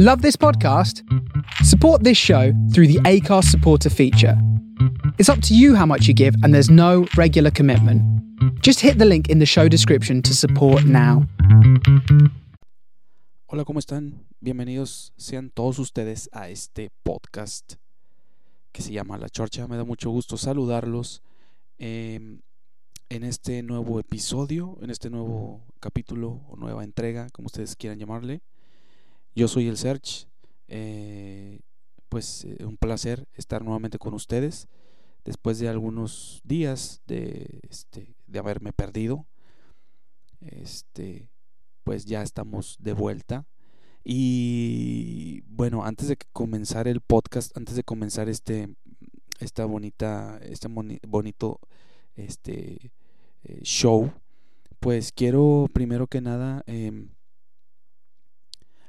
Love this podcast? Support this show through the ACARS supporter feature. It's up to you how much you give, and there's no regular commitment. Just hit the link in the show description to support now. Hola, ¿cómo están? Bienvenidos sean todos ustedes a este podcast que se llama La Chorcha. Me da mucho gusto saludarlos eh, en este nuevo episodio, en este nuevo capítulo o nueva entrega, como ustedes quieran llamarle. Yo soy el Search. Eh, pues eh, un placer estar nuevamente con ustedes después de algunos días de, este, de haberme perdido. Este, pues ya estamos de vuelta. Y bueno, antes de comenzar el podcast, antes de comenzar este, esta bonita, este bonito este, eh, show, pues quiero primero que nada em,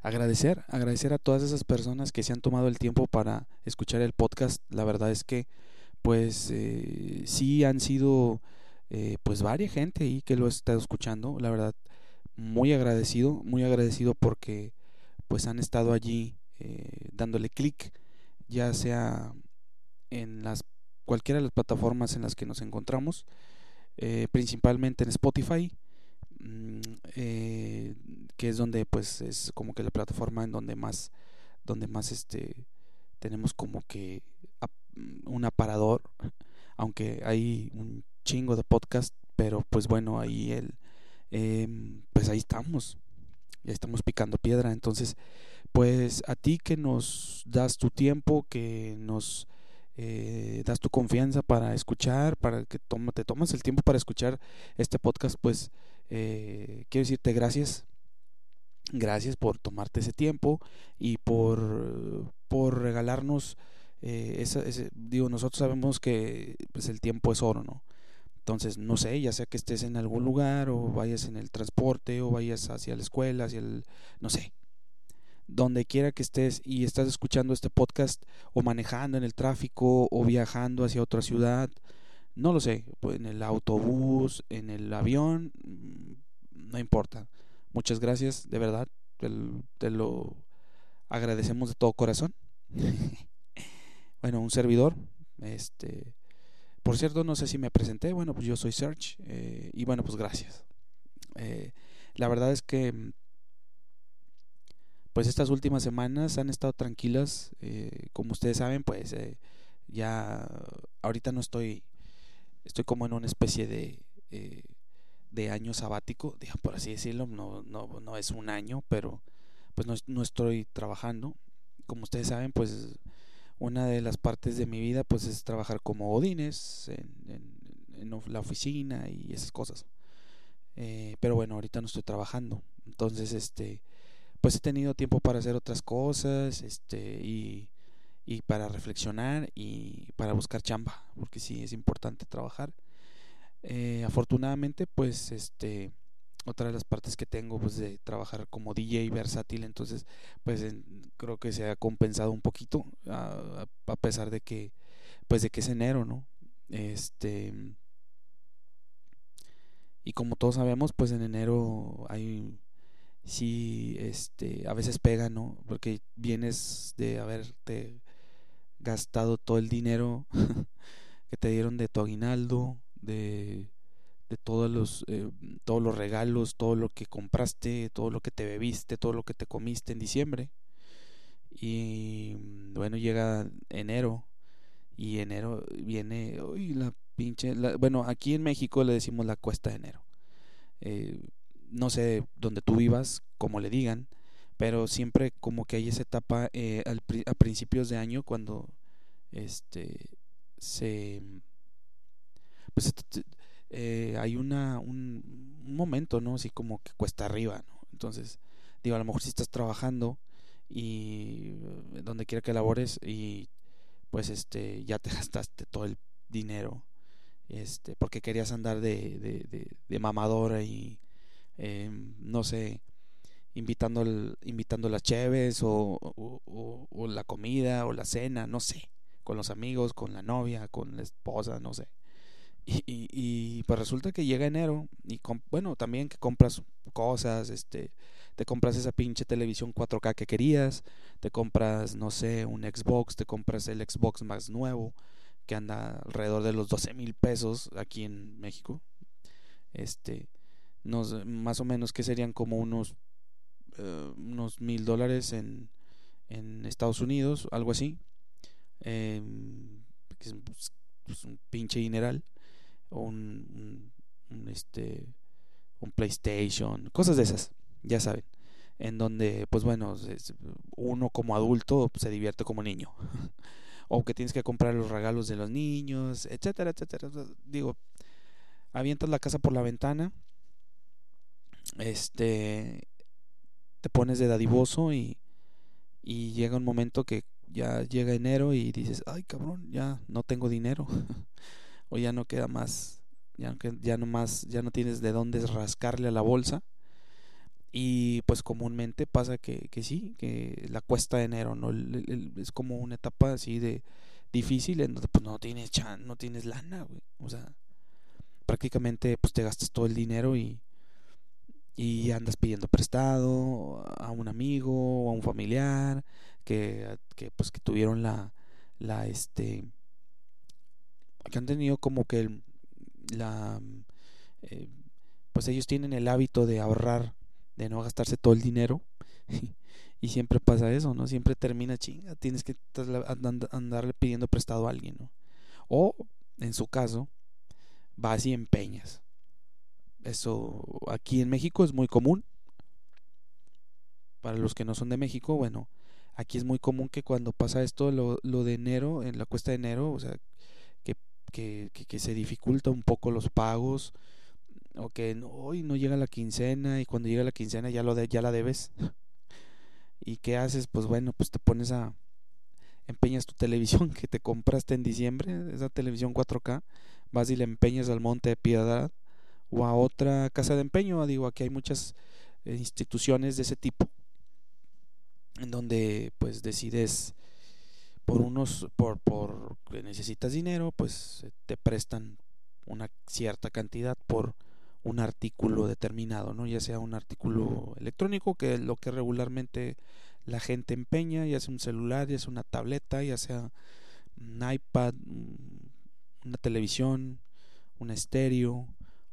agradecer, agradecer a todas esas personas que se han tomado el tiempo para escuchar el podcast. La verdad es que, pues, eh, sí han sido, eh, pues, varias gente ahí que lo estado escuchando. La verdad, muy agradecido, muy agradecido porque, pues, han estado allí eh, dándole clic, ya sea en las cualquiera de las plataformas en las que nos encontramos, principalmente en Spotify. Mm, eh, que es donde pues es como que la plataforma en donde más donde más este tenemos como que un aparador aunque hay un chingo de podcast pero pues bueno ahí el em, pues ahí estamos ya estamos picando piedra. Entonces pues a ti que nos das tu tiempo que nos eh, das tu confianza para escuchar, para que toma, te tomas el tiempo para escuchar este podcast, pues eh, quiero decirte gracias. Gracias por tomarte ese tiempo y por, por regalarnos eh, ese, digo, nosotros sabemos que pues, el tiempo es oro, ¿no? Entonces, no sé, ya sea que estés en algún lugar o vayas en el transporte o vayas hacia la escuela, hacia el, no sé, donde quiera que estés y estás escuchando este podcast o manejando en el tráfico o viajando hacia otra ciudad, no lo sé, pues, en el autobús, en el avión, mm, no importa. Muchas gracias, de verdad, te, lo agradecemos de todo corazón. bueno, un servidor, este, por cierto, no sé si me presenté, bueno, pues yo soy Search eh, y bueno, pues gracias. Eh, la verdad es que mm, pues estas últimas semanas han estado tranquilas. Eh, como ustedes saben, pues eh, ya ahorita no estoy, estoy como en una especie de, eh, de año sabático, por así decirlo. No, no, no es un año, pero pues no, no estoy trabajando. Como ustedes saben, pues una de las partes de mi vida pues es trabajar como odines en, la oficina y esas cosas. pero bueno, ahorita no estoy trabajando. Entonces, este pues he tenido tiempo para hacer otras cosas, este, y, y para reflexionar y para buscar chamba, porque sí es importante trabajar. Eh, afortunadamente, pues, este, otra de las partes que tengo, pues, de trabajar como DJ versátil, entonces, pues, creo que se ha compensado un poquito, a, a pesar de que, pues, de que es enero, ¿no? Este, y como todos sabemos, pues, en enero hay sí este a veces pega, ¿no? Porque vienes de haberte gastado todo el dinero que te dieron de tu aguinaldo, de, de todos los eh, todos los regalos, todo lo que compraste, todo lo que te bebiste, todo lo que te comiste en diciembre. Y bueno, llega enero y enero viene, uy, la pinche, bueno, aquí en México le decimos la cuesta de enero. Eh, no sé dónde tú vivas, como le digan, pero siempre como que hay esa etapa eh, a principios de año cuando este se pues eh, hay una un, momento no así como que cuesta arriba no entonces digo a lo mejor si estás trabajando y eh, donde quiera que labores y pues este ya te gastaste todo el dinero este porque querías andar de, de, mamadora y Em, no sé, invitando, invitando las cheves o, la comida o la cena, no sé, con los amigos, con la novia, con la esposa, no sé. Y, pues resulta que llega enero y bueno, también que compras cosas, este, te compras esa pinche televisión 4K que querías, te compras, no sé, un Xbox, te compras el Xbox más nuevo, que anda alrededor de los 12 mil pesos aquí en México. Este, más o menos que serían como unos, uh, unos mil dólares en, en Estados Unidos, algo así. Eh, es pues, un pinche dineral. O un, este, un PlayStation, cosas de esas, ya saben. En donde, pues bueno, uno como adulto se divierte como niño. o que tienes que comprar los regalos de los niños, etcétera, etcétera. Digo, avientas la casa por la ventana, este, te pones de dadivoso y, y llega un momento que ya llega enero y dices, ay cabrón, ya no tengo dinero, o ya no queda más, ya, ya no más, ya no tienes de dónde rascarle a la bolsa. Y pues comúnmente pasa que, que sí, que la cuesta enero, ¿no? es como una etapa así de difícil en donde pues no tienes chan, no tienes lana, güey. O sea, prácticamente pues te gastas todo el dinero y, y andas pidiendo prestado a un amigo o a un familiar que, que pues que tuvieron la la este que han tenido como que la eh, pues ellos tienen el hábito de ahorrar de no gastarse todo el dinero y siempre pasa eso no siempre termina chinga tienes que andarle pidiendo prestado a alguien o en su caso vas y empeñas eso aquí en México es muy común. Para los que no son de México, bueno, aquí es muy común que cuando pasa esto, lo, lo de enero, en la cuesta de enero, o sea, que, que, que, se dificulta un poco los pagos, o que hoy no, llega la quincena y cuando llega la quincena ya, lo de, ya la debes. ¿Y qué haces? Pues bueno, pues te pones a, empeñas tu televisión que te compraste en diciembre, esa televisión 4K, vas y le empeñas al Monte de Piedad o a otra casa de empeño. Digo, aquí hay muchas eh, instituciones de ese tipo en donde pues decides por unos por por que necesitas dinero pues te prestan una cierta cantidad por un artículo determinado no ya sea un artículo electrónico que es lo que regularmente la gente empeña ya sea un celular ya sea una tableta ya sea un iPad una televisión un estéreo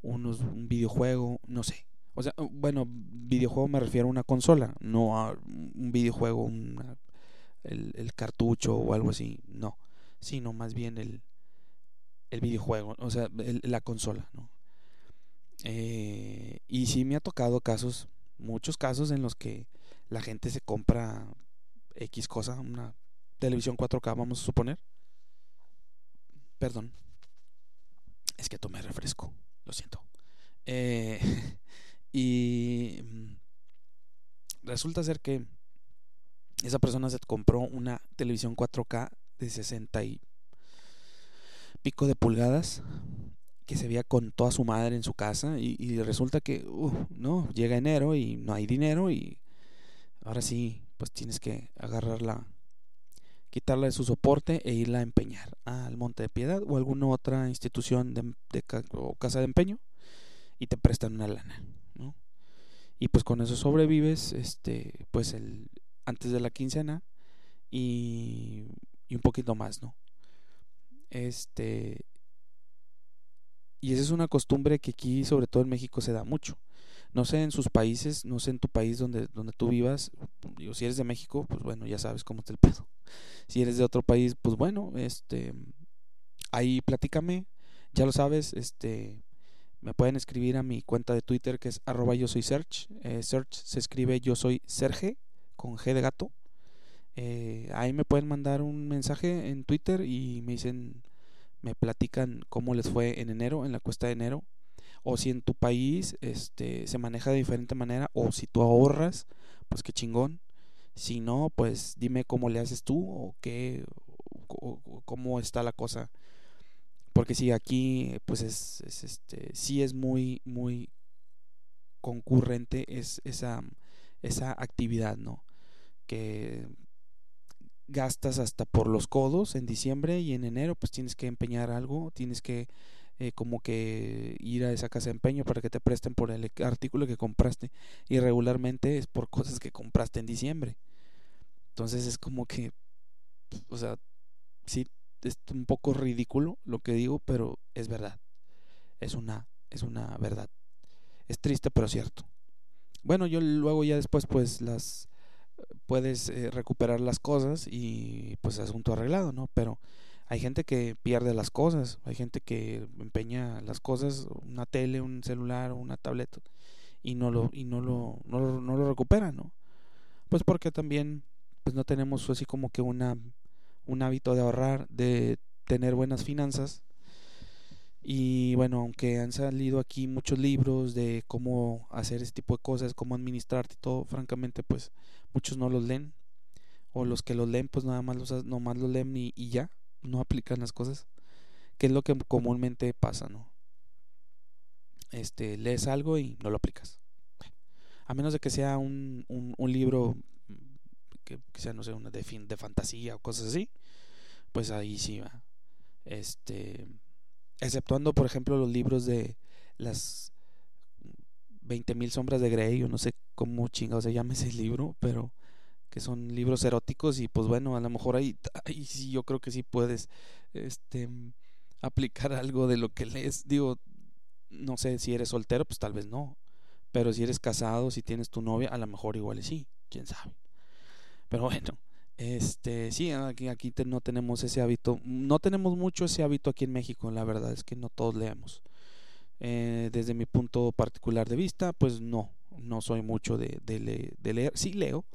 unos, un videojuego, no sé. O sea, bueno, videojuego me refiero a una consola, no a un videojuego, el, cartucho o algo así, no. Sino más bien el, el videojuego, o sea, la consola, ¿no? Eh, y sí me ha tocado casos, muchos casos en los que la gente se compra X cosa, una televisión 4K, vamos a suponer. Perdón, es que tomé refresco. Lo siento. Eh, y mm, resulta ser que esa persona se compró una televisión 4K de 60 y pico de pulgadas que se veía con toda su madre en su casa y, resulta que uh, no llega enero y no hay dinero y ahora sí pues tienes que agarrarla quitarla de su soporte e irla a empeñar al Monte de Piedad o alguna otra institución de, o casa de empeño y te prestan una lana. Y pues con eso sobrevives, este, pues el antes de la quincena y, y un poquito más, ¿no? Este y esa es una costumbre que aquí, sobre todo en México, se da mucho. No sé en sus países, no sé en tu país donde, donde tú vivas, digo, si eres de México, pues bueno, ya sabes cómo está el pedo. Si eres de otro país, pues bueno, este, ahí platícame, ya lo sabes, este, me pueden escribir a mi cuenta de Twitter que es arroba yo soy search, eh, search se escribe yo soy Serge con G de gato. Eh, ahí me pueden mandar un mensaje en Twitter y me dicen, me platican cómo les fue en enero, en la cuesta de enero, o si en tu país este, se maneja de diferente manera, o si tú ahorras, pues qué chingón. Si no, pues dime cómo le haces tú o qué, cómo está la cosa. Porque si aquí, pues es, es este, sí es muy, muy concurrente es esa, esa actividad, ¿no? Que gastas hasta por los codos en diciembre y en enero, pues tienes que empeñar algo, tienes que eh, como que ir a esa casa de empeño para que te presten por el artículo que compraste y regularmente es por cosas que compraste en diciembre. Entonces es como que, o sea, sí, es un poco ridículo lo que digo, pero es verdad. Es una, es una verdad. Es triste, pero cierto. Bueno, yo luego ya después pues las puedes eh, recuperar las cosas y pues asunto arreglado, ¿no? Pero hay gente que pierde las cosas, hay gente que empeña las cosas, una tele, un celular, una tableta y no lo y no lo no lo, recupera, ¿no? Pues porque también pues no tenemos así como que una un hábito de ahorrar, de tener buenas finanzas. Y bueno, aunque han salido aquí muchos libros de cómo hacer este tipo de cosas, cómo administrarte y todo, francamente, pues muchos no los leen. O los que los leen, pues nada más los, nomás los leen y, y ya, no aplican las cosas. Que es lo que comúnmente pasa, ¿no? Este, lees algo y no lo aplicas. A menos de que sea un, un, libro que, sea, no sé, una de, fin, de fantasía o cosas así, pues ahí sí va. Este, exceptuando, por ejemplo, los libros de las 20.000 sombras de Grey, o no sé cómo chingado se llama ese libro, pero que son libros eróticos y pues bueno, a lo mejor ahí, ahí sí yo creo que sí puedes este aplicar algo de lo que lees. Digo, no sé si eres soltero, pues tal vez no. Pero si eres casado, si tienes tu novia, a lo mejor igual sí, quién sabe. Pero bueno, este, sí, aquí, aquí no tenemos ese hábito. No tenemos mucho ese hábito aquí en México, la verdad es que no todos leemos. Eh, desde mi punto particular de vista, pues no, no soy mucho de, de, leer. Sí leo,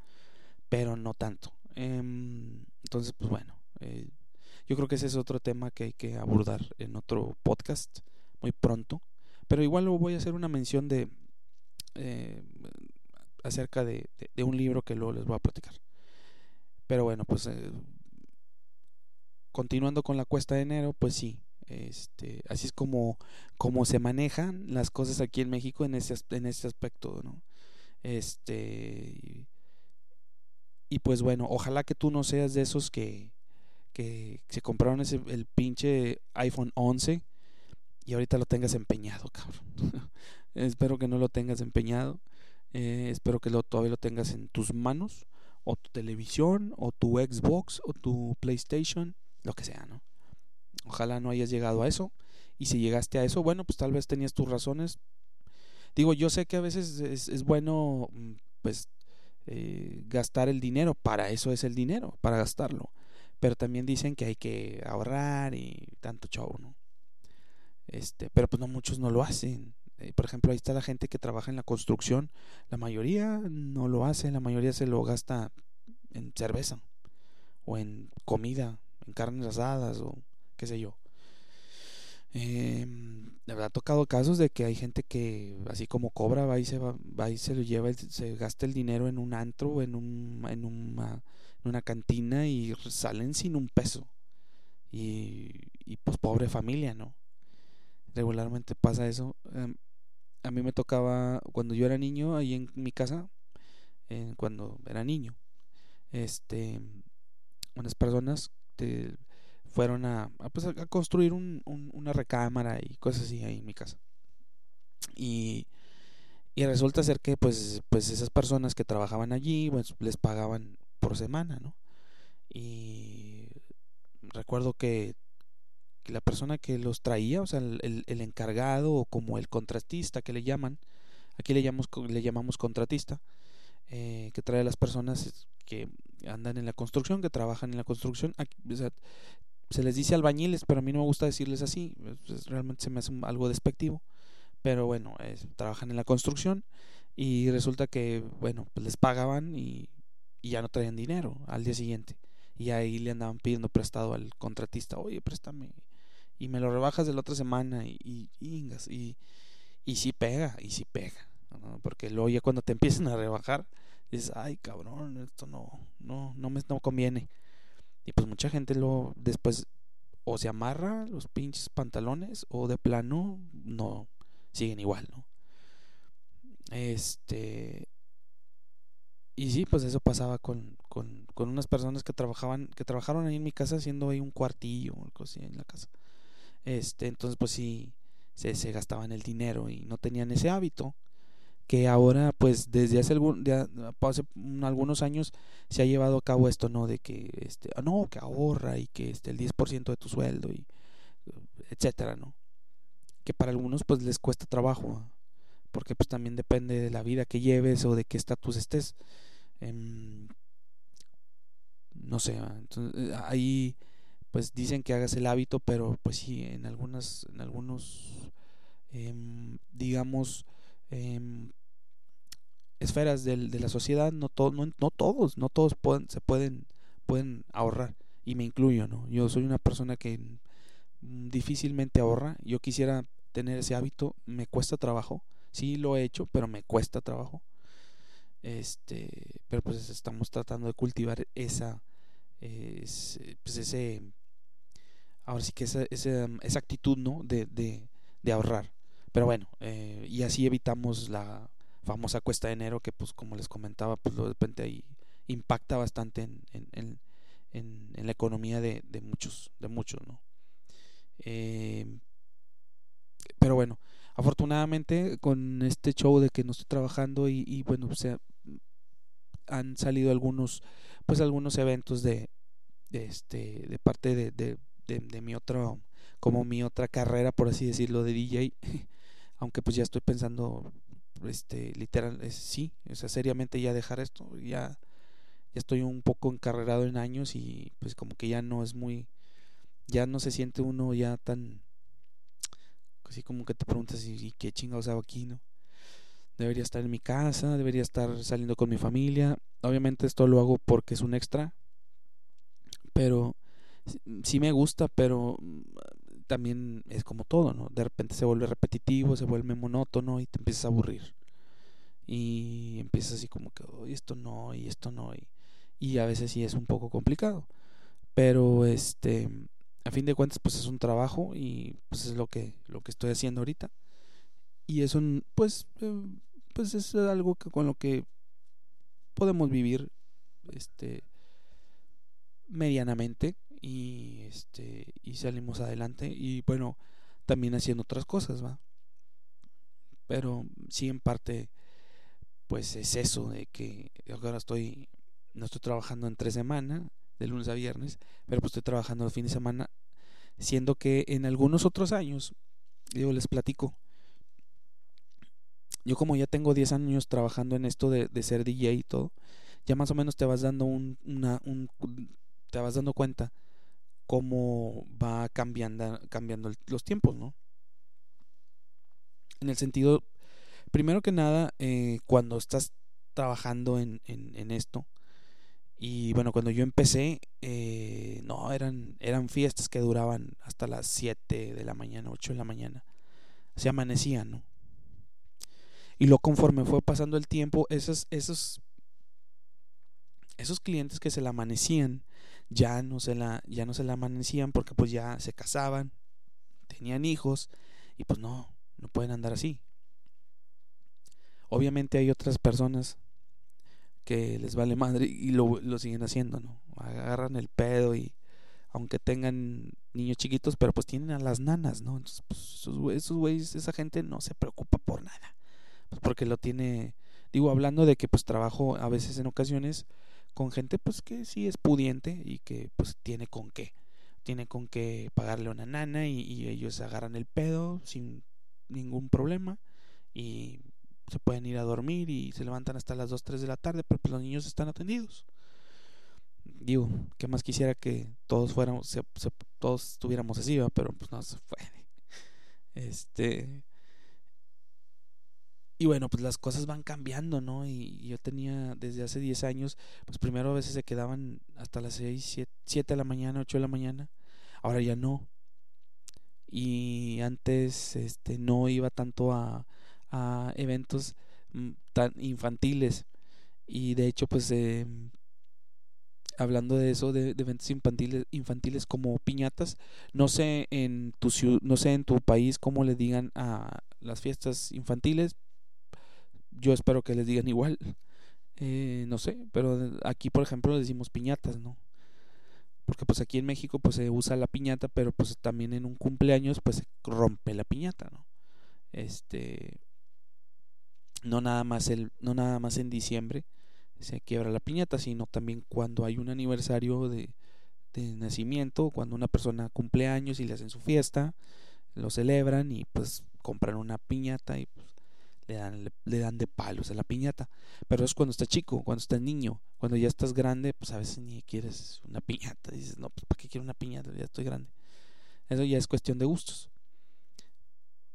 pero no tanto. Em, entonces, pues bueno, eh, yo creo que ese es otro tema que hay que abordar en otro podcast muy pronto. Pero igual voy a hacer una mención de eh, acerca de, de un libro que luego les voy a platicar. Pero bueno, pues eh, continuando con la cuesta de enero, pues sí, este, así es como, como se manejan las cosas aquí en México en ese, en ese aspecto, ¿no? Este, y pues bueno, ojalá que tú no seas de esos que, que se compraron ese, el pinche iPhone 11 y ahorita lo tengas empeñado, cabrón. espero que no lo tengas empeñado. Eh, espero que lo, todavía lo tengas en tus manos o tu televisión, o tu Xbox, o tu PlayStation, lo que sea, ¿no? Ojalá no hayas llegado a eso. Y si llegaste a eso, bueno, pues tal vez tenías tus razones. Digo, yo sé que a veces es, bueno, mm, pues, eh, gastar el dinero. Para eso es el dinero, para gastarlo. Pero también dicen que hay que ahorrar y tanto chavo, ¿no? Este, pero pues no muchos no lo hacen. Eh, por ejemplo, ahí está la gente que trabaja en la construcción. La mayoría no lo hace, la mayoría se lo gasta en cerveza o en comida, en carnes asadas o qué sé yo. Eh, de verdad ha tocado casos de que hay gente que así como cobra va y se va, va y se lo lleva se gasta el dinero en un antro en un en una, en una cantina y salen sin un peso. Y, pues pobre familia no regularmente pasa eso. Em, a mí me tocaba cuando yo era niño ahí en mi casa cuando era niño este unas personas fueron a, pues, a, construir un, una recámara y cosas así ahí en mi casa y, y resulta ser que pues pues esas personas que trabajaban allí pues les pagaban por semana no y recuerdo que la persona que los traía, o sea, el, el, encargado o como el contratista que le llaman, aquí le llamamos, le llamamos contratista, eh, que trae a las personas que andan en la construcción, que trabajan en la construcción. Se les dice albañiles, pero a mí no me gusta decirles así, realmente se me hace algo despectivo. Pero bueno, trabajan en la construcción y resulta que, bueno, pues les pagaban y, ya no traían dinero al día siguiente. Y ahí le andaban pidiendo prestado al contratista, oye, préstame y me lo rebajas de la otra semana y, y, y, y sí pega, y sí pega, porque luego ya cuando te empiezan a rebajar, dices, ay cabrón, esto no, no, no me no conviene. Y pues mucha gente lo después o se amarra los pinches pantalones o de plano no siguen igual, ¿no? Este y sí, pues eso pasaba con, con, con unas personas que trabajaban, que trabajaron ahí en mi casa haciendo ahí un cuartillo o algo así en la casa. Este, entonces pues sí, se, se gastaban el dinero y no tenían ese hábito que ahora pues desde hace, algún, hace algunos años se ha llevado a cabo esto, ¿no? De que, este, ah, no, que ahorra y que este, el 10% de tu sueldo y etcétera, ¿no? Que para algunos pues les cuesta trabajo, porque pues también depende de la vida que lleves o de qué estatus estés. Em, no sé, entonces, ahí pues dicen que hagas el hábito, pero pues sí, en algunas, en algunos, em, digamos, eh, esferas de, de la sociedad, no, todo, no, no, todos, no todos pueden, se pueden, pueden ahorrar, y me incluyo, ¿no? Yo soy una persona que difícilmente ahorra, yo quisiera tener ese hábito, me cuesta trabajo, sí lo he hecho, pero me cuesta trabajo. Este, pero pues estamos tratando de cultivar esa, pues ese, ahora sí que esa, esa, esa actitud, ¿no? De, de, de ahorrar. Pero bueno, eh, y así evitamos la famosa cuesta de enero que pues como les comentaba pues de repente ahí impacta bastante en, en, en, en la economía de, de, muchos de muchos no eh, pero bueno afortunadamente con este show de que no estoy trabajando y, bueno o han salido algunos pues algunos eventos de, este de parte de, de, de, mi otra como mi otra carrera por así decirlo de DJ aunque pues ya estoy pensando este literal sí o sea seriamente ya dejar esto ya ya estoy un poco encarrerado en años y pues como que ya no es muy ya no se siente uno ya tan así como que te preguntas y, qué chingados hago aquí no debería estar en mi casa debería estar saliendo con mi familia. Obviamente esto lo hago porque es un extra pero sí me gusta pero también es como todo, ¿no? De repente se vuelve repetitivo, se vuelve monótono y te empiezas a aburrir. Y empiezas así como que, oh, esto no, y esto no, y, y a veces sí es un poco complicado. Pero este, a fin de cuentas, pues es un trabajo y pues es lo que, lo que estoy haciendo ahorita. Y es un, pues, eh, pues es algo que, con lo que podemos vivir, este, medianamente y este y salimos adelante y bueno también haciendo otras cosas va pero sí en parte pues es eso de que ahora estoy no estoy trabajando en tres semanas de lunes a viernes pero pues estoy trabajando el fin de semana siendo que en algunos otros años digo les platico. Yo como ya tengo 10 años trabajando en esto de, de ser DJ y todo ya más o menos te vas dando un, una, un te vas dando cuenta cómo va cambiando, cambiando los tiempos, ¿no? En el sentido, primero que nada, eh, cuando estás trabajando en, esto, y bueno, cuando yo empecé, eh, no, eran, eran fiestas que duraban hasta las 7 de la mañana, 8 de la mañana. Se amanecían, ¿no? Y lo conforme fue pasando el tiempo, esos, esos, esos clientes que se la amanecían, ya no se la, ya no se la amanecían porque pues ya se casaban, tenían hijos y pues no, no pueden andar así. Obviamente hay otras personas que les vale madre y lo, lo siguen haciendo, ¿no? Agarran el pedo y aunque tengan niños chiquitos, pero pues tienen a las nanas, ¿no? Entonces, pues, esos güeyes, esa gente no se preocupa por nada. Pues porque lo tiene, digo, hablando de que pues trabajo a veces en ocasiones con gente pues que sí es pudiente y que pues tiene con qué. Tiene con qué pagarle una nana y, ellos agarran el pedo sin ningún problema y se pueden ir a dormir y se levantan hasta las 2, 3 de la tarde, pero pues los niños están atendidos. Digo, que más quisiera que todos fuéramos, todos estuviéramos así, pero pues no se puede. Este, y bueno, pues las cosas van cambiando, ¿no? Y yo tenía desde hace 10 años, pues primero a veces se quedaban hasta las 6, 7, de la mañana, 8 de la mañana. Ahora ya no. Y antes este no iba tanto a, a eventos mm, tan infantiles. Y de hecho, pues eh, hablando de eso, de, de, eventos infantiles, infantiles como piñatas, no sé en tu no sé en tu país cómo le digan a las fiestas infantiles, yo espero que les digan igual. Eh, no sé, pero aquí por ejemplo decimos piñatas, ¿no? porque pues aquí en México pues se usa la piñata, pero pues también en un cumpleaños pues se rompe la piñata, ¿no? Este no nada más el no nada más en diciembre se quiebra la piñata, sino también cuando hay un aniversario de, de nacimiento, cuando una persona cumple años y le hacen su fiesta, lo celebran y pues compran una piñata y pues, le dan, le, dan de palos a la piñata. Pero es cuando está chico, cuando está niño. Cuando ya estás grande, pues a veces ni quieres una piñata. Dices, no, pues ¿para qué quiero una piñata? Ya estoy grande. Eso ya es cuestión de gustos.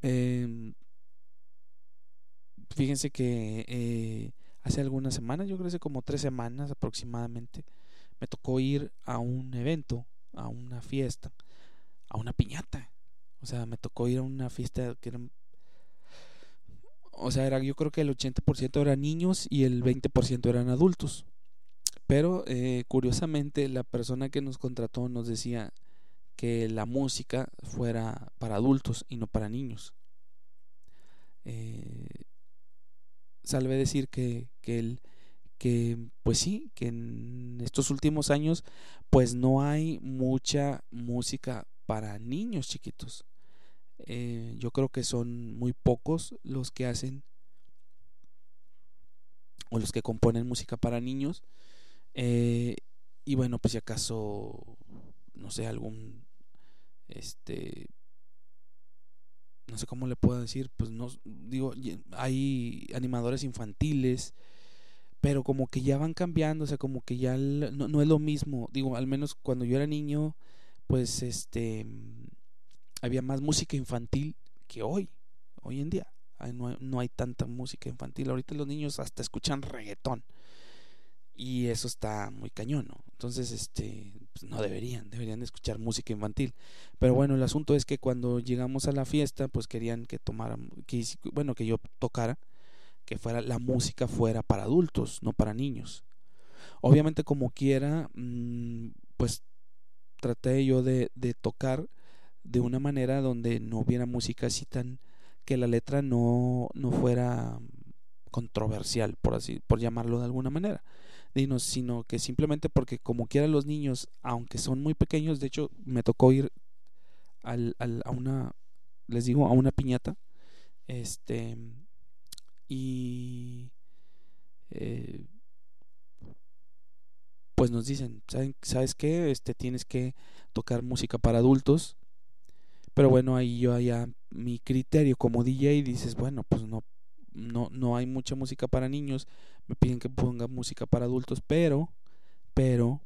Em, fíjense que eh, hace algunas semanas, yo creo que hace como tres semanas aproximadamente, me tocó ir a un evento, a una fiesta, a una piñata. O sea, me tocó ir a una fiesta que era o sea, era, yo creo que el 80% eran niños y el 20% eran adultos. Pero eh, curiosamente la persona que nos contrató nos decía que la música fuera para adultos y no para niños. Eh, salve decir que, que, pues sí, que en estos últimos años, pues no hay mucha música para niños chiquitos. Eh, yo creo que son muy pocos los que hacen o los que componen música para niños. Eh, y bueno, pues si acaso, no sé, algún, este, no sé cómo le puedo decir, pues no, digo, hay animadores infantiles, pero como que ya van cambiando, o sea, como que ya no, no es lo mismo, digo, al menos cuando yo era niño, pues este, había más música infantil que hoy, hoy en día. No hay, no hay, tanta música infantil. Ahorita los niños hasta escuchan reggaetón. Y eso está muy cañón, ¿no? Entonces, este, pues no deberían, deberían de escuchar música infantil. Pero bueno, el asunto es que cuando llegamos a la fiesta, pues querían que tomara, que, bueno, que yo tocara, que fuera la música fuera para adultos, no para niños. Obviamente, como quiera, mm, pues traté yo de, de tocar de una manera donde no hubiera música así tan que la letra no, no fuera controversial, por así, por llamarlo de alguna manera, sino que simplemente porque como quieran los niños, aunque son muy pequeños, de hecho me tocó ir al, al, a una, les digo, a una piñata, este, y eh, pues nos dicen, ¿sabes qué? Este, tienes que tocar música para adultos pero bueno, ahí yo allá mi criterio como DJ dices, bueno, pues no no no hay mucha música para niños, me piden que ponga música para adultos, pero pero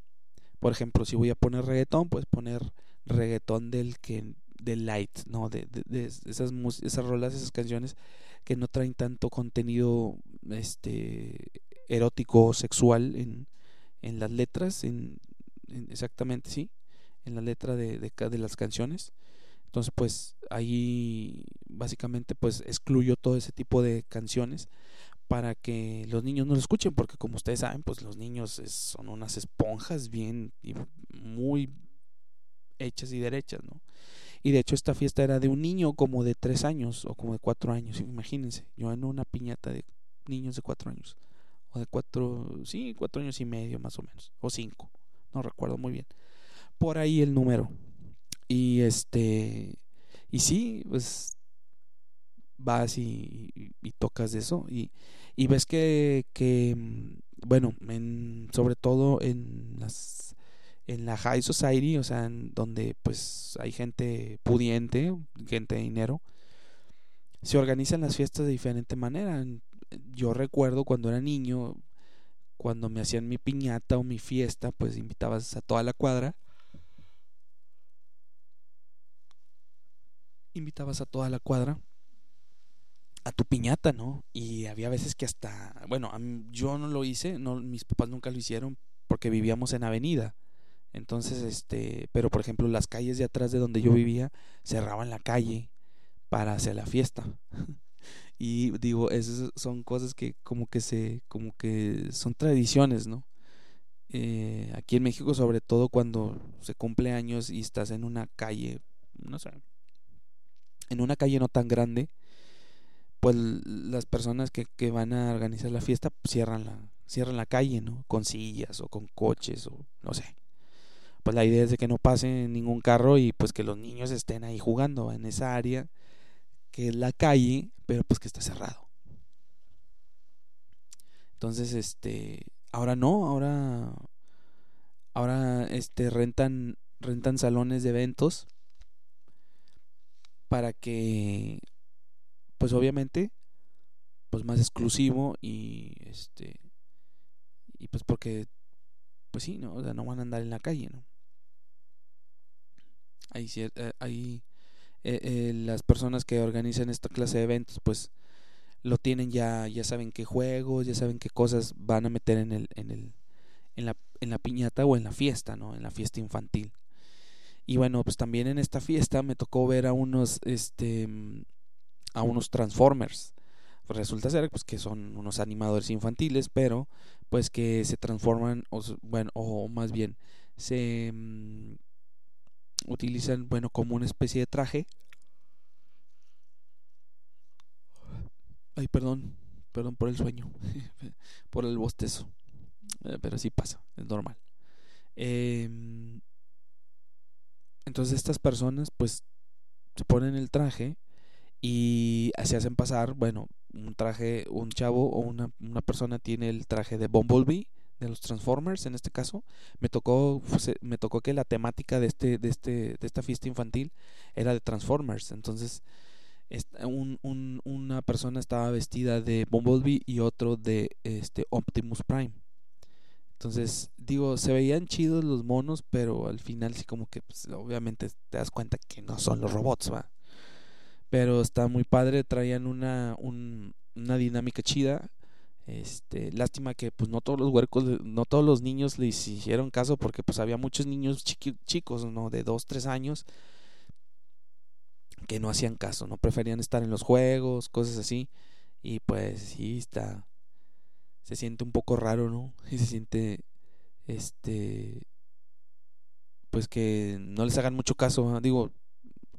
por ejemplo, si voy a poner reggaetón, pues poner reggaetón del que del light, no, de, de, esas esas rolas, esas canciones que no traen tanto contenido este erótico o sexual en, en las letras, en, exactamente sí, en la letra de, de, de las canciones entonces, pues ahí básicamente pues excluyo todo ese tipo de canciones para que los niños no lo escuchen, porque como ustedes saben, pues los niños son unas esponjas bien y muy hechas y derechas, ¿no? Y de hecho esta fiesta era de un niño como de tres años o como de cuatro años, imagínense, yo en una piñata de niños de cuatro años, o de cuatro, sí, cuatro años y medio más o menos, o cinco, no recuerdo muy bien. Por ahí el número, y este, y sí, pues vas y, tocas eso y, y ves que, que, mm, bueno, en, sobre todo en las en la high society, o sea, en donde pues hay gente pudiente, gente de dinero, se organizan las fiestas de diferente manera. Yo recuerdo cuando era niño, cuando me hacían mi piñata o mi fiesta, pues invitabas a toda la cuadra invitabas a toda la cuadra a tu piñata, ¿no? Y había veces que hasta, bueno, yo no lo hice, no, mis papás nunca lo hicieron porque vivíamos en avenida. Entonces, este, pero por ejemplo, las calles de atrás de donde yo vivía cerraban la calle para hacer la fiesta. y digo, esas son cosas que como que se, como que son tradiciones, ¿no? Eh, aquí en México, sobre todo cuando se cumple años y estás en una calle, no sé, en una calle no tan grande, pues las personas que, que van a organizar la fiesta cierran la, cierran la calle, ¿no? Con sillas o con coches o no sé. pues la idea es de que no pase ningún carro y pues que los niños estén ahí jugando en esa área que es la calle, pero pues que está cerrado. Entonces, este, ahora no, ahora ahora este rentan rentan salones de eventos para que pues obviamente pues más exclusivo y este y pues porque pues sí no o sea, no van a andar en la calle no hay eh, hay eh, eh, las personas que organizan esta clase de eventos pues lo tienen ya ya saben qué juegos ya saben qué cosas van a meter en el en el en la, en la piñata o en la fiesta no en la fiesta infantil y bueno pues también en esta fiesta me tocó ver a unos este a unos transformers pues resulta ser pues que son unos animadores infantiles pero pues que se transforman o bueno o más bien se mm, utilizan, bueno, como una especie de traje. Ay, perdón, perdón por el sueño, por el bostezo, eh, pero sí pasa, es normal. Em, entonces estas personas pues se ponen el traje y se hacen pasar, bueno, un traje, un chavo o una, una persona tiene el traje de Bumblebee de los Transformers en este caso. Me tocó me tocó que la temática de este de este de esta fiesta infantil era de Transformers. Entonces un, un, una persona estaba vestida de Bumblebee y otro de este Optimus Prime entonces digo se veían chidos los monos pero al final sí como que pues, obviamente te das cuenta que no son los robots va pero está muy padre traían una un, una dinámica chida este, lástima que pues no todos los huercos, no todos los niños les hicieron caso porque pues había muchos niños chicos, ¿no? De 2, 3 años que no hacían caso, no preferían estar en los juegos, cosas así. Y pues sí está se siente un poco raro, ¿no? Y se siente este pues que no les hagan mucho caso, digo,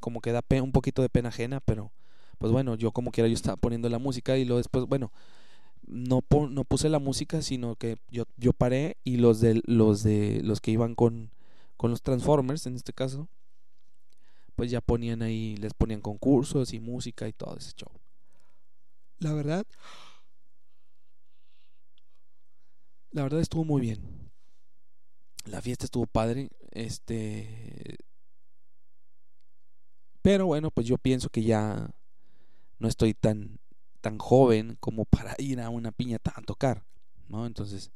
como que da un poquito de pena ajena, pero pues bueno, yo como quiera yo estaba poniendo la música y luego después, bueno, no, no puse la música, sino que yo, yo paré y los de los de los que iban con, con los Transformers, en este caso, pues ya ponían ahí, les ponían concursos y música y todo ese show. La verdad, la verdad estuvo muy bien. La fiesta estuvo padre, este pero bueno, pues yo pienso que ya no estoy tan tan joven como para ir a una piñata a tocar, ¿no? Entonces,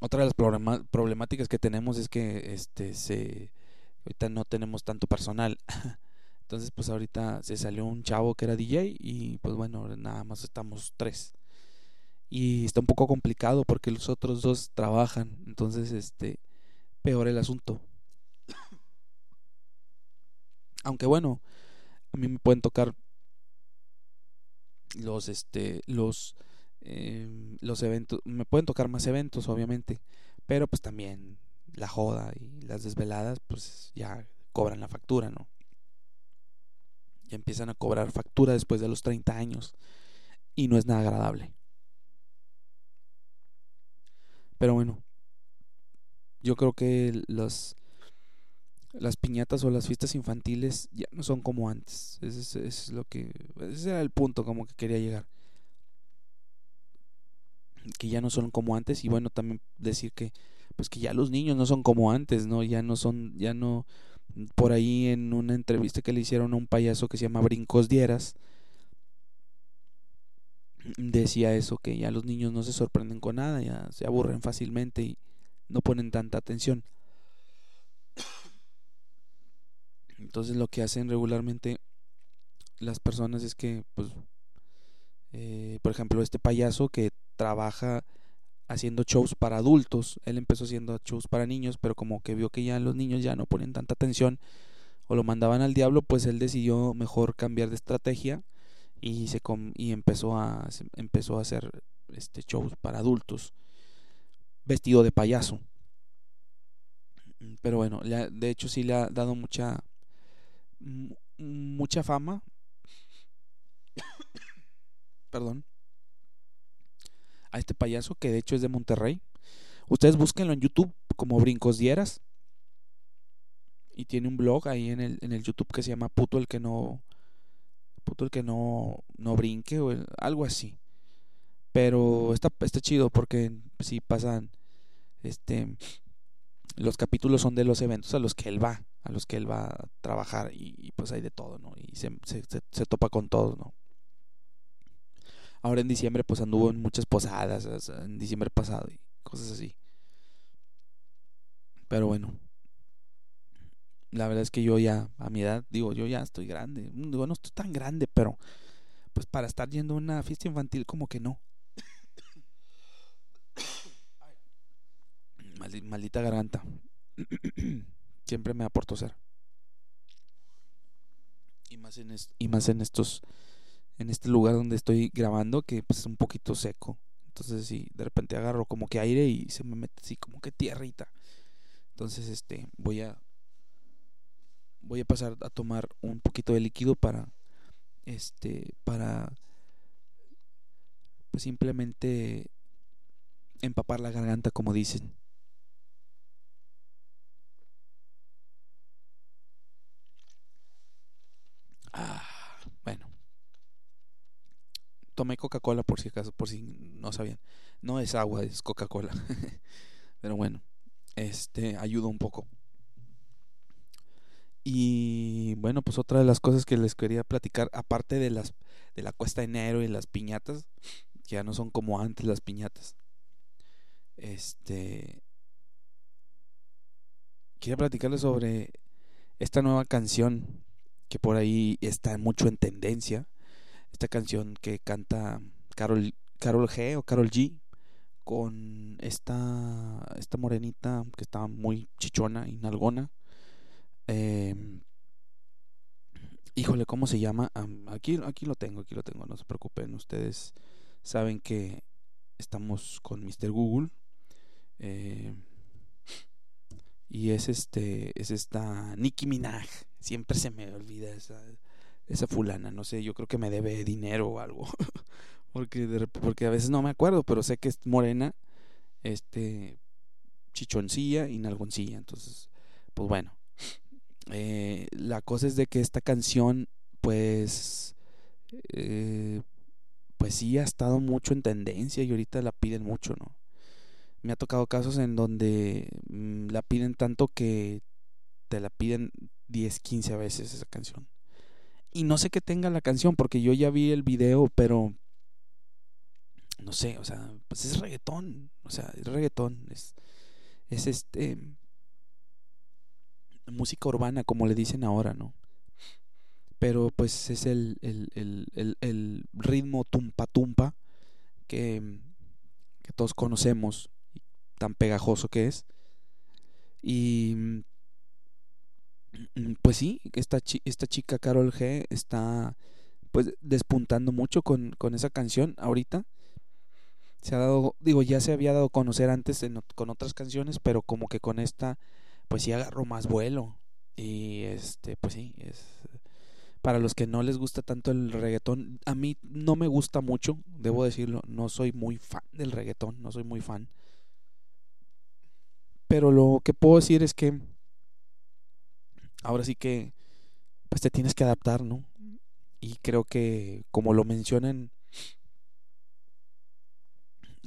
otra de las problemáticas que tenemos es que este se ahorita no tenemos tanto personal. Entonces, pues ahorita se salió un chavo que era DJ y pues bueno, nada más estamos tres. Y está un poco complicado porque los otros dos trabajan, entonces este peor el asunto. Aunque bueno, a mí me pueden tocar los este los em, los eventos me pueden tocar más eventos obviamente pero pues también la joda y las desveladas pues ya cobran la factura no ya empiezan a cobrar factura después de los 30 años y no es nada agradable pero bueno yo creo que los las piñatas o las fiestas infantiles ya no son como antes. Ese es, lo que. Ese era el punto como que quería llegar. Que ya no son como antes. Y bueno, también decir que. Pues que ya los niños no son como antes, ¿no? Ya no son. Ya no. Por ahí en una entrevista que le hicieron a un payaso que se llama Brincos Dieras. Decía eso, que ya los niños no se sorprenden con nada, ya se aburren fácilmente y no ponen tanta atención. Entonces lo que hacen regularmente las personas es que, pues, eh, por ejemplo, este payaso que trabaja haciendo shows para adultos, él empezó haciendo shows para niños, pero como que vio que ya los niños ya no ponen tanta atención o lo mandaban al diablo, pues él decidió mejor cambiar de estrategia y se y empezó a empezó a hacer este shows para adultos vestido de payaso. Pero bueno, de hecho sí le ha dado mucha mucha fama. Perdón. A este payaso que de hecho es de Monterrey. Ustedes búsquenlo en YouTube como Brincos Dieras. Y tiene un blog ahí en el, en el YouTube que se llama Puto el que no. Puto el que no, no brinque o algo así. Pero está, está chido porque si pasan. Este. Los capítulos son de los eventos a los que él va. A los que él va a trabajar. Y, pues hay de todo, ¿no? Y se, se, se topa con todo, ¿no? Ahora en diciembre pues anduvo en muchas posadas, en diciembre pasado y cosas así. Pero bueno, la verdad es que yo ya, a mi edad, digo, yo ya estoy grande. Mm, digo, no estoy tan grande, pero pues para estar yendo a una fiesta infantil como que no. Maldita garganta. Siempre me aporto ser. Y más en, y más en estos en este lugar donde estoy grabando que pues, es un poquito seco. Entonces si de repente agarro como que aire y se me mete así como que tierrita. Entonces este voy a voy a pasar a tomar un poquito de líquido para este para pues simplemente empapar la garganta como dicen. Ah tomé Coca-Cola por si acaso, por si no sabían. No es agua, es Coca-Cola. Pero bueno, este ayuda un poco. Y bueno, pues otra de las cosas que les quería platicar, aparte de las de la cuesta de enero y las piñatas, que ya no son como antes las piñatas. Este quiero platicarles sobre esta nueva canción que por ahí está mucho en tendencia esta canción que canta Carol, Carol G o Carol G con esta, esta morenita que está muy chichona y nalgona. Em, híjole, ¿cómo se llama? aquí, aquí lo tengo, aquí lo tengo, no se preocupen. Ustedes saben que estamos con Mr. Google. Em, y es este, es esta Nicki Minaj. Siempre se me olvida esa, esa fulana, no sé, yo creo que me debe dinero o algo. porque, porque a veces no me acuerdo, pero sé que es morena, este, chichoncilla y nalgoncilla. Entonces, pues bueno. Eh, la cosa es de que esta canción, pues, eh, pues sí ha estado mucho en tendencia y ahorita la piden mucho, ¿no? Me ha tocado casos en donde mm, la piden tanto que te la piden 10, 15 veces esa canción. Y no sé qué tenga la canción, porque yo ya vi el video, pero no sé, o sea, pues es reggaetón, o sea, es reggaetón, es, es este música urbana, como le dicen ahora, ¿no? Pero pues es el, el, el, el ritmo tumpa tumpa que, que todos conocemos, tan pegajoso que es. Y Mm, pues sí, esta, esta chica Carol G está pues despuntando mucho con, con esa canción ahorita. Se ha dado, digo, ya se había dado a conocer antes con otras canciones, pero como que con esta, pues sí agarró más vuelo. Y este, pues sí, es para los que no les gusta tanto el reggaetón, a mí no me gusta mucho, debo decirlo, no soy muy fan del reggaetón, no soy muy fan. Pero lo que puedo decir es que ahora sí que pues te tienes que adaptar, ¿no? Y creo que como lo mencionan,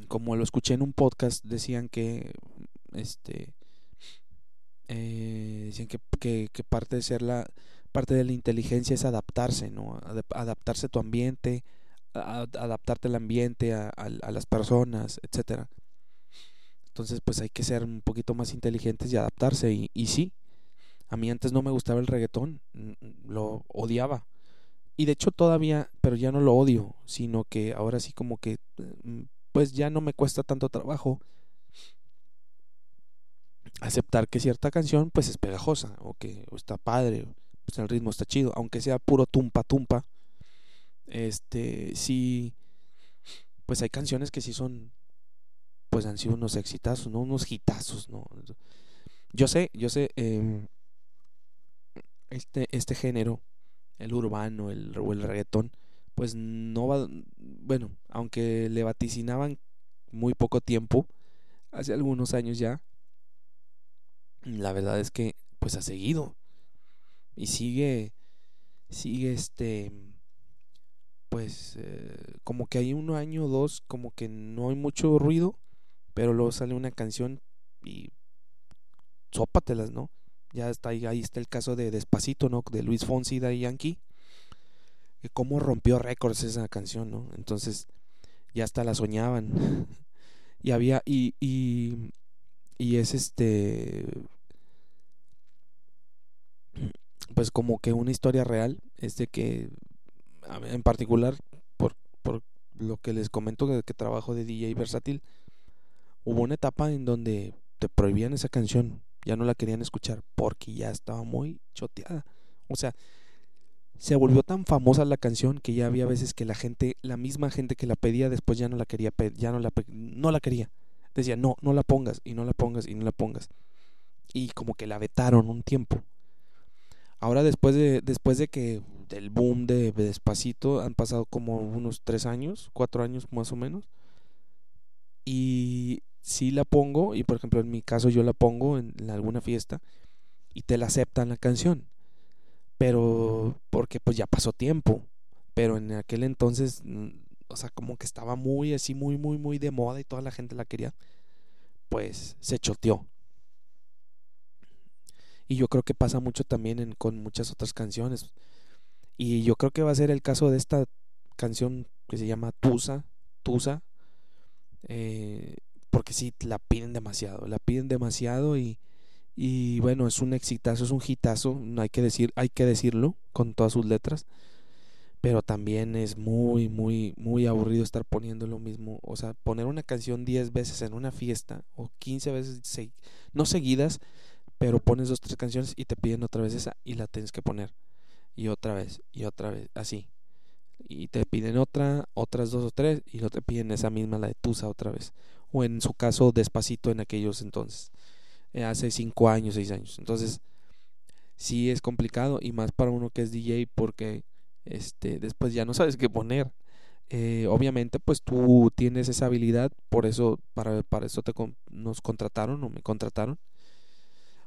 como lo escuché en un podcast, decían que este eh, decían que, que, parte de ser la parte de la inteligencia es adaptarse, ¿no? Adaptarse a tu ambiente, adaptarte al ambiente, a, a las personas, etcétera. Entonces, pues hay que ser un poquito más inteligentes y adaptarse. Y, y sí, a mí antes no me gustaba el reggaetón, lo odiaba. Y de hecho todavía, pero ya no lo odio, sino que ahora sí como que mm, pues ya no me cuesta tanto trabajo aceptar que cierta canción pues es pegajosa o que está padre, pues el ritmo está chido, aunque sea puro tumpa tumpa. Este, sí pues hay canciones que sí son pues han sido unos exitazos, ¿no? Unos hitazos, ¿no? Yo sé, yo sé, eh, este, este género, el urbano o el reggaetón, pues no va, bueno, aunque le vaticinaban muy poco tiempo, hace algunos años ya, la verdad es que pues ha seguido. Y sigue sigue este pues eh, como que hay un año o dos como que no hay mucho ruido pero luego sale una canción y sópatelas no ya está ahí, ahí está el caso de Despacito no de Luis Fonsi de Yankee que cómo rompió récords esa canción no entonces ya hasta la soñaban. Y había y, y y es este pues como que una historia real es de que en particular por, por lo que les comento que, que trabajo de DJ versátil hubo una etapa en donde te prohibían esa canción ya no la querían escuchar porque ya estaba muy choteada o sea se volvió tan famosa la canción que ya había veces que la gente la misma gente que la pedía después ya no la quería ya no la no la quería decía, no, no la pongas y no la pongas y no la pongas. Y como que la vetaron un tiempo. Ahora después de, después de que del boom de Despacito han pasado como unos tres años, cuatro años más o menos. Y si la pongo, y por ejemplo en mi caso yo la pongo en, en alguna fiesta y te la aceptan la canción. Pero porque pues ya pasó tiempo. Pero en aquel entonces o sea, como que estaba muy así, muy, muy, muy de moda y toda la gente la quería, pues se choteó. Y yo creo que pasa mucho también con muchas otras canciones. Y yo creo que va a ser el caso de esta canción que se llama Tusa, Tusa, eh, porque sí, la piden demasiado, la piden demasiado y, y bueno, es un exitazo, es un hitazo, hay que decir, hay que decirlo con todas sus letras pero también es muy, muy, muy aburrido estar poniendo lo mismo. O sea, poner una canción 10 veces en una fiesta o 15 veces, no seguidas, pero pones dos, tres canciones y te piden otra vez esa y la tienes que poner. Y otra vez, y otra vez, así. Y te piden otra, otras dos o tres, y no te piden esa misma, la de Tusa otra vez. O en su caso, despacito en aquellos entonces. Eh, hace cinco años, seis años. Entonces, sí es complicado, y más para uno que es DJ, porque este, después ya no sabes qué poner. Eh, obviamente, pues tú tienes esa habilidad, por eso, para, para eso te nos contrataron o me contrataron,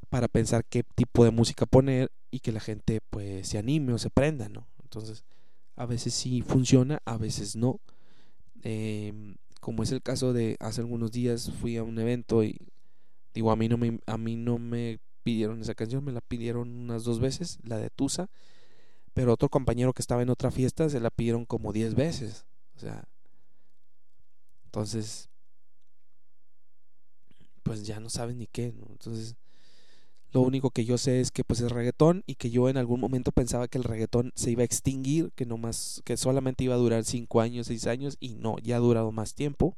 para pensar qué tipo de música poner y que la gente pues se anime o se prenda, ¿no? Entonces, a veces sí funciona, a veces no. Em, como es el caso de hace algunos días fui a un evento y digo, a mí no me, a mí no me pidieron esa canción, me la pidieron unas dos veces, la de Tusa pero otro compañero que estaba en otra fiesta se la pidieron como 10 veces. O sea, entonces, pues ya no saben ni qué, ¿no? Entonces, lo único que yo sé es que pues es reggaetón y que yo en algún momento pensaba que el reggaetón se iba a extinguir, que no más, que solamente iba a durar 5 años, 6 años y no, ya ha durado más tiempo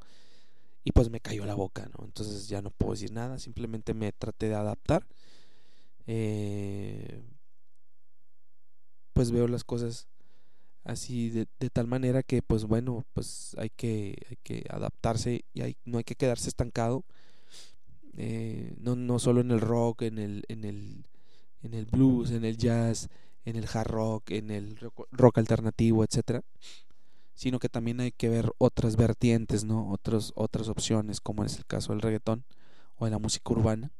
y pues me cayó la boca, ¿no? Entonces ya no puedo decir nada, simplemente me traté de adaptar. Eh, pues veo las cosas así de, de, tal manera que pues bueno pues hay que hay que adaptarse y hay, no hay que quedarse estancado eh, no, no solo en el rock en el en el en el blues en el jazz en el hard rock en el rock, alternativo etcétera sino que también hay que ver otras vertientes no otros otras opciones como es el caso del reggaetón o de la música urbana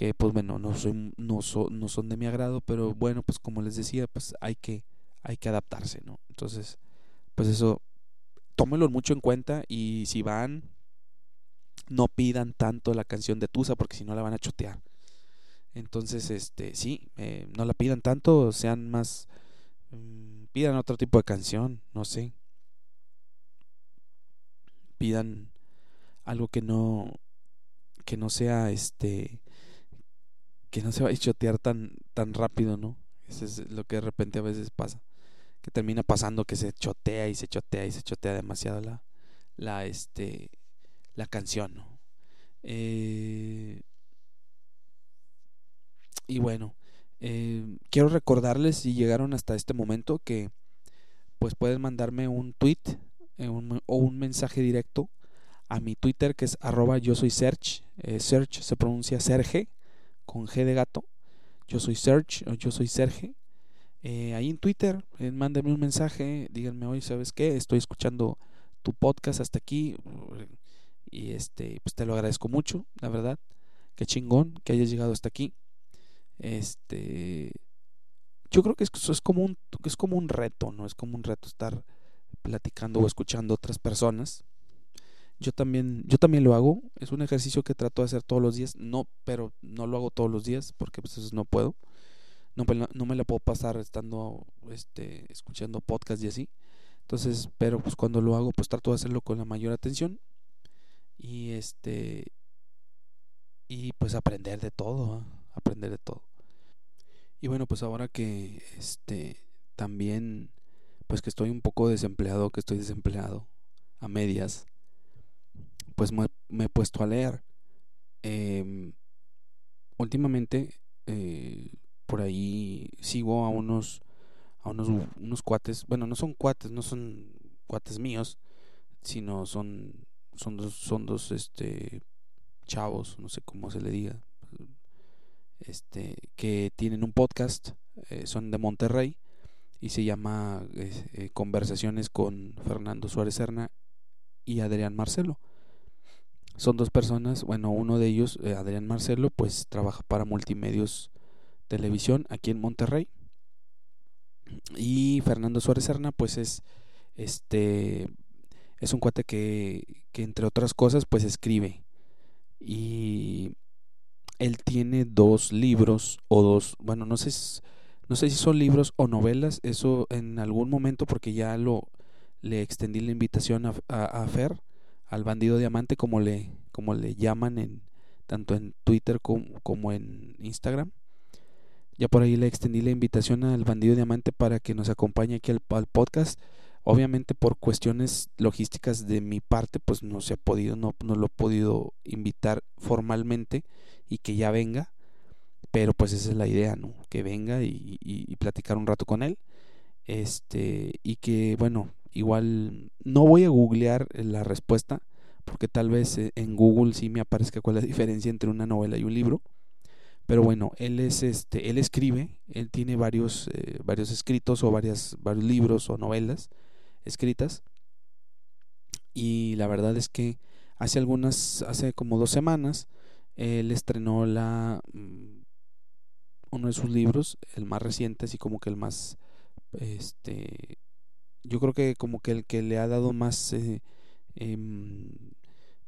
que pues bueno, no, soy, no, no son de mi agrado, pero bueno, pues como les decía, pues hay que, hay que adaptarse, ¿no? Entonces, pues eso, tómenlo mucho en cuenta y si van, no pidan tanto la canción de Tusa porque si no la van a chotear. Entonces, este, sí, eh, no la pidan tanto, sean más, mm, pidan otro tipo de canción, no sé. Pidan algo que no, que no sea, este, que no se va a chotear tan, tan rápido, ¿no? Eso es lo que de repente a veces pasa. Que termina pasando que se chotea y se chotea y se chotea demasiado la, la, este, la canción, ¿no? Eh, y bueno, eh, quiero recordarles si llegaron hasta este momento que pues pueden mandarme un tweet eh, o un mensaje directo a mi Twitter que es arroba yo soy Search. search se pronuncia Serge con G de gato. Yo soy Serge, o yo soy Serge. Eh, ahí en Twitter, eh, mándenme un mensaje, díganme hoy, ¿sabes qué? Estoy escuchando tu podcast hasta aquí y este, pues te lo agradezco mucho, la verdad. qué chingón que hayas llegado hasta aquí. Este, yo creo que eso es como un, es como un reto, ¿no? Es como un reto estar platicando o escuchando a otras personas. Yo también, yo también lo hago. Es un ejercicio que trato de hacer todos los días. No, pero no lo hago todos los días porque pues no puedo. No, no me la puedo pasar estando este, escuchando podcast y así. Entonces, pero pues cuando lo hago, pues trato de hacerlo con la mayor atención. Y este. Y pues aprender de todo, aprender de todo. Y bueno, pues ahora que este también pues que estoy un poco desempleado, que estoy desempleado a medias, pues me, he puesto a leer. Em, últimamente eh, por ahí sigo a unos a unos, unos cuates, bueno, no son cuates, no son cuates míos, sino son son dos son dos este chavos, no sé cómo se le diga, este que tienen un podcast, eh, son de Monterrey y se llama eh, Conversaciones con Fernando Suárez Serna y Adrián Marcelo. Son dos personas, bueno, uno de ellos, eh, Adrián Marcelo, pues trabaja para Multimedios Televisión aquí en Monterrey. Y Fernando Suárez Serna, pues es este es un cuate que, que entre otras cosas, pues escribe. Y él tiene dos libros o dos, bueno, no sé no sé si son libros o novelas, eso en algún momento, porque ya lo le extendí la invitación a, a, Fer, al bandido diamante, como le, como le llaman en tanto en Twitter como, como en Instagram. Ya por ahí le extendí la invitación al bandido diamante para que nos acompañe aquí al, al podcast. Obviamente por cuestiones logísticas de mi parte, pues no se ha podido, no, no lo he podido invitar formalmente y que ya venga pero pues esa es la idea, ¿no? Que venga y, platicar un rato con él. Este, y que, bueno, igual no voy a googlear la respuesta, porque tal vez eh, en Google sí me aparezca cuál es la diferencia entre una novela y un libro. Pero bueno, él es este, él escribe, él tiene varios, eh, varios escritos o varias, varios libros o novelas escritas. Y la verdad es que hace algunas, hace como dos semanas, él estrenó la mm, uno de sus libros, el más reciente, así como que el más, este, yo creo que como que el que le ha dado más, eh, em,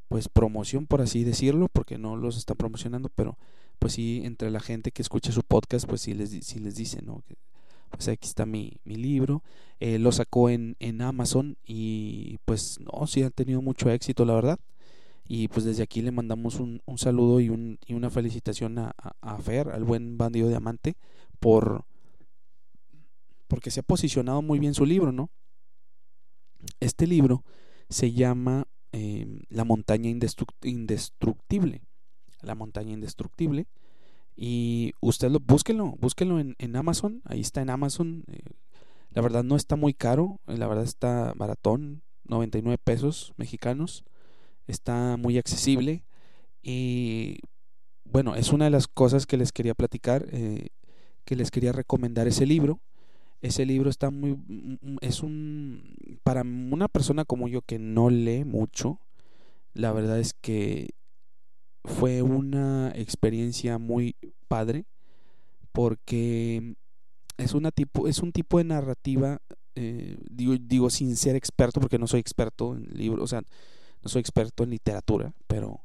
pues promoción, por así decirlo, porque no los está promocionando, pero pues sí, entre la gente que escucha su podcast, pues sí les, sí les dice, ¿no? Pues aquí está mi, mi libro, eh, lo sacó en, en Amazon y pues no, sí ha tenido mucho éxito, la verdad. Y pues desde aquí le mandamos un, un saludo y, un, y, una felicitación a, a, Fer, al buen bandido diamante, por porque se ha posicionado muy bien su libro, ¿no? Este libro se llama em, La montaña indestructible. La montaña indestructible. Y usted lo, búsquelo, búsquelo en, en Amazon. Ahí está en Amazon. Eh, la verdad no está muy caro. La verdad está baratón. 99 pesos mexicanos está muy accesible y bueno, es una de las cosas que les quería platicar, eh, que les quería recomendar ese libro. Ese libro está muy, es un, para una persona como yo que no lee mucho, la verdad es que fue una experiencia muy padre porque es una tipo es un tipo de narrativa eh, digo, digo sin ser experto porque no soy experto en libros o sea no soy experto en literatura, pero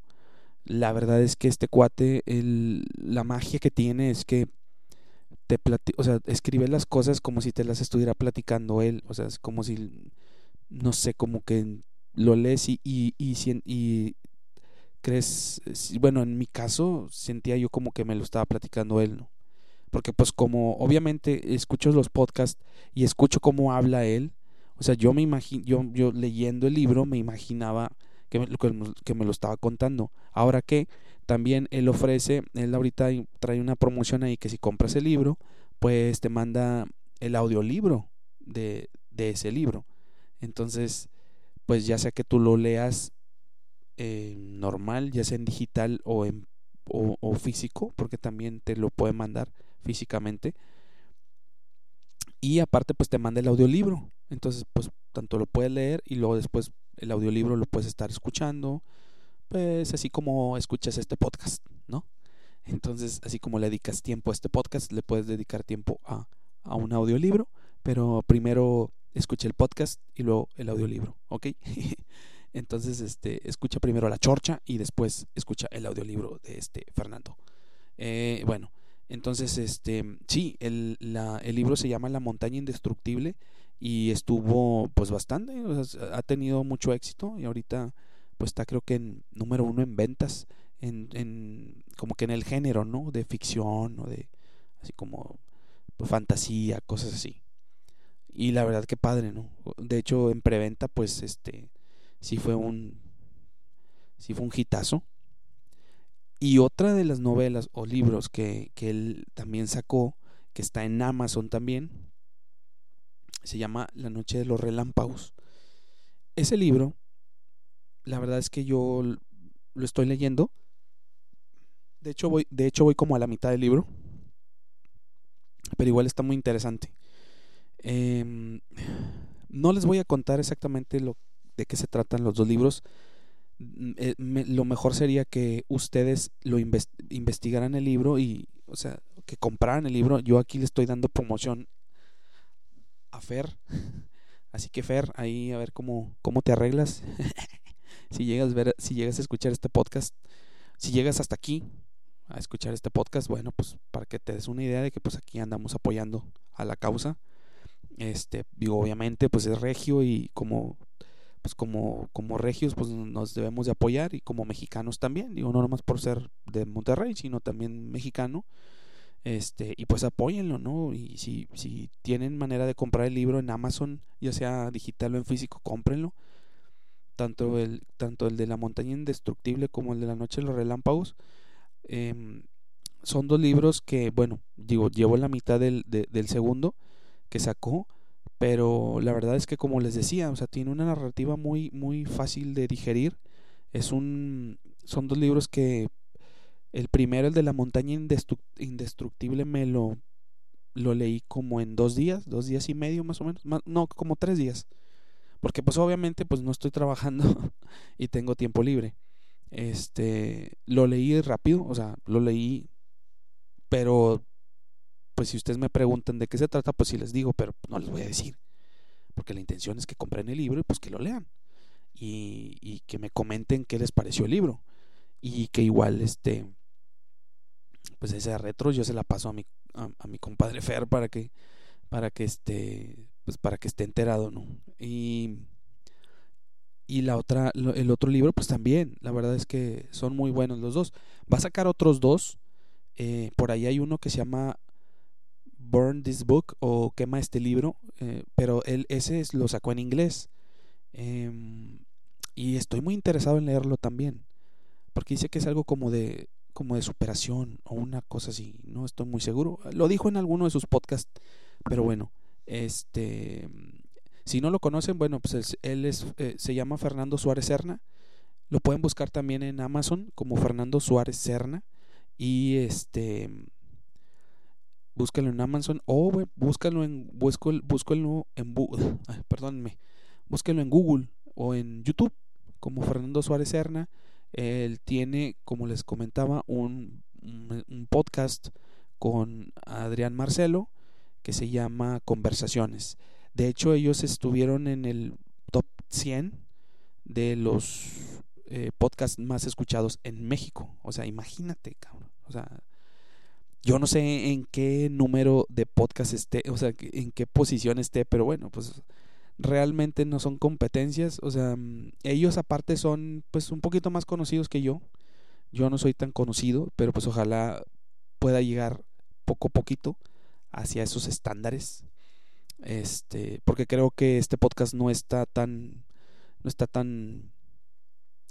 la verdad es que este cuate, el, la magia que tiene es que te o sea, escribe las cosas como si te las estuviera platicando él, o sea, es como si, no sé, como que lo lees y, y, y, crees, bueno, en mi caso sentía yo como que me lo estaba platicando él, ¿no? Porque pues como obviamente escucho los podcasts y escucho cómo habla él, o sea, yo me imagino, yo, yo leyendo el libro me imaginaba que me, que me lo estaba contando. Ahora que también él ofrece, él ahorita trae una promoción ahí que si compras el libro, pues te manda el audiolibro de, de ese libro. Entonces, pues ya sea que tú lo leas eh, normal, ya sea en digital o en o, físico, porque también te lo puede mandar físicamente. Y aparte, pues te manda el audiolibro. Entonces, pues tanto lo puedes leer y luego después el audiolibro lo puedes estar escuchando, pues así como escuchas este podcast, ¿no? Entonces, así como le dedicas tiempo a este podcast, le puedes dedicar tiempo a, a un audiolibro, pero primero escucha el podcast y luego el audiolibro, ¿ok? Entonces, este, escucha primero la chorcha y después escucha el audiolibro de este Fernando. Eh, bueno, entonces, este, sí, el, la, el libro se llama La montaña indestructible y estuvo pues bastante, ha tenido mucho éxito y ahorita pues está creo que en número uno en ventas, en, en como que en el género, ¿no? De ficción o de así como fantasía, cosas así. Y la verdad que padre, ¿no? De hecho, en preventa, pues, este, sí fue un, sí fue un hitazo. Y otra de las novelas o libros que, que él también sacó, que está en Amazon también, se llama La Noche de los Relámpagos. Ese libro, la verdad es que yo lo estoy leyendo. De hecho, voy, de hecho voy como a la mitad del libro. Pero igual está muy interesante. Em, no les voy a contar exactamente lo, de qué se tratan los dos libros. Mm, eh, lo mejor sería que ustedes lo investigaran el libro y, o sea, que compraran el libro. Yo aquí le estoy dando promoción a Fer. Así que Fer, ahí a ver cómo, cómo te arreglas. si llegas a ver, si llegas a escuchar este podcast, si llegas hasta aquí a escuchar este podcast, bueno, pues para que te des una idea de que pues aquí andamos apoyando a la causa. Este, digo, obviamente, pues es regio y como pues como, como regios pues nos debemos de apoyar y como mexicanos también, digo, no nomás por ser de Monterrey, sino también mexicano, este, y pues apóyenlo, ¿no? Y si, si tienen manera de comprar el libro en Amazon, ya sea digital o en físico, cómprenlo. Tanto el, tanto el de la montaña indestructible como el de la noche de los relámpagos. Em, son dos libros que, bueno, digo, llevo la mitad del, del segundo que sacó, pero la verdad es que como les decía, o sea, tiene una narrativa muy, muy fácil de digerir. Es un, son dos libros que el primero, el de la montaña indestructible, me lo, lo leí como en dos días, dos días y medio más o menos, no, como tres días. Porque pues obviamente pues no estoy trabajando y tengo tiempo libre. Este, lo leí rápido, o sea, lo leí, pero pues si ustedes me preguntan de qué se trata, pues sí les digo, pero no les voy a decir. Porque la intención es que compren el libro y pues que lo lean. Y, que me comenten qué les pareció el libro. Y que igual este pues ese retro yo se la paso a mi, a, mi compadre Fer para que para que esté pues para que esté enterado, ¿no? Y y la otra el otro libro pues también la verdad es que son muy buenos los dos va a sacar otros dos eh, por ahí hay uno que se llama Burn This Book o Quema este libro, eh, pero él ese lo sacó en inglés. Em, y estoy muy interesado en leerlo también, porque dice que es algo como de como de superación o una cosa así, no estoy muy seguro. Lo dijo en alguno de sus podcasts, pero bueno, este si no lo conocen, bueno, pues él es eh, se llama Fernando Suárez Serna. Lo pueden buscar también en Amazon como Fernando Suárez Serna y este búscalo en Amazon o búscalo en búscalo, en perdónenme, búscalo en Google o en YouTube como Fernando Suárez Serna. Él tiene, como les comentaba, un, un podcast con Adrián Marcelo que se llama Conversaciones. De hecho, ellos estuvieron en el top 100 de los eh, podcasts más escuchados en México. O sea, imagínate, cabrón. O sea, yo no sé en qué número de podcast esté, o sea, en qué posición esté, pero bueno, pues realmente no son competencias, o sea, mm, ellos aparte son pues un poquito más conocidos que yo. Yo no soy tan conocido, pero pues ojalá pueda llegar poco a poquito hacia esos estándares. Este, porque creo que este podcast no está tan no está tan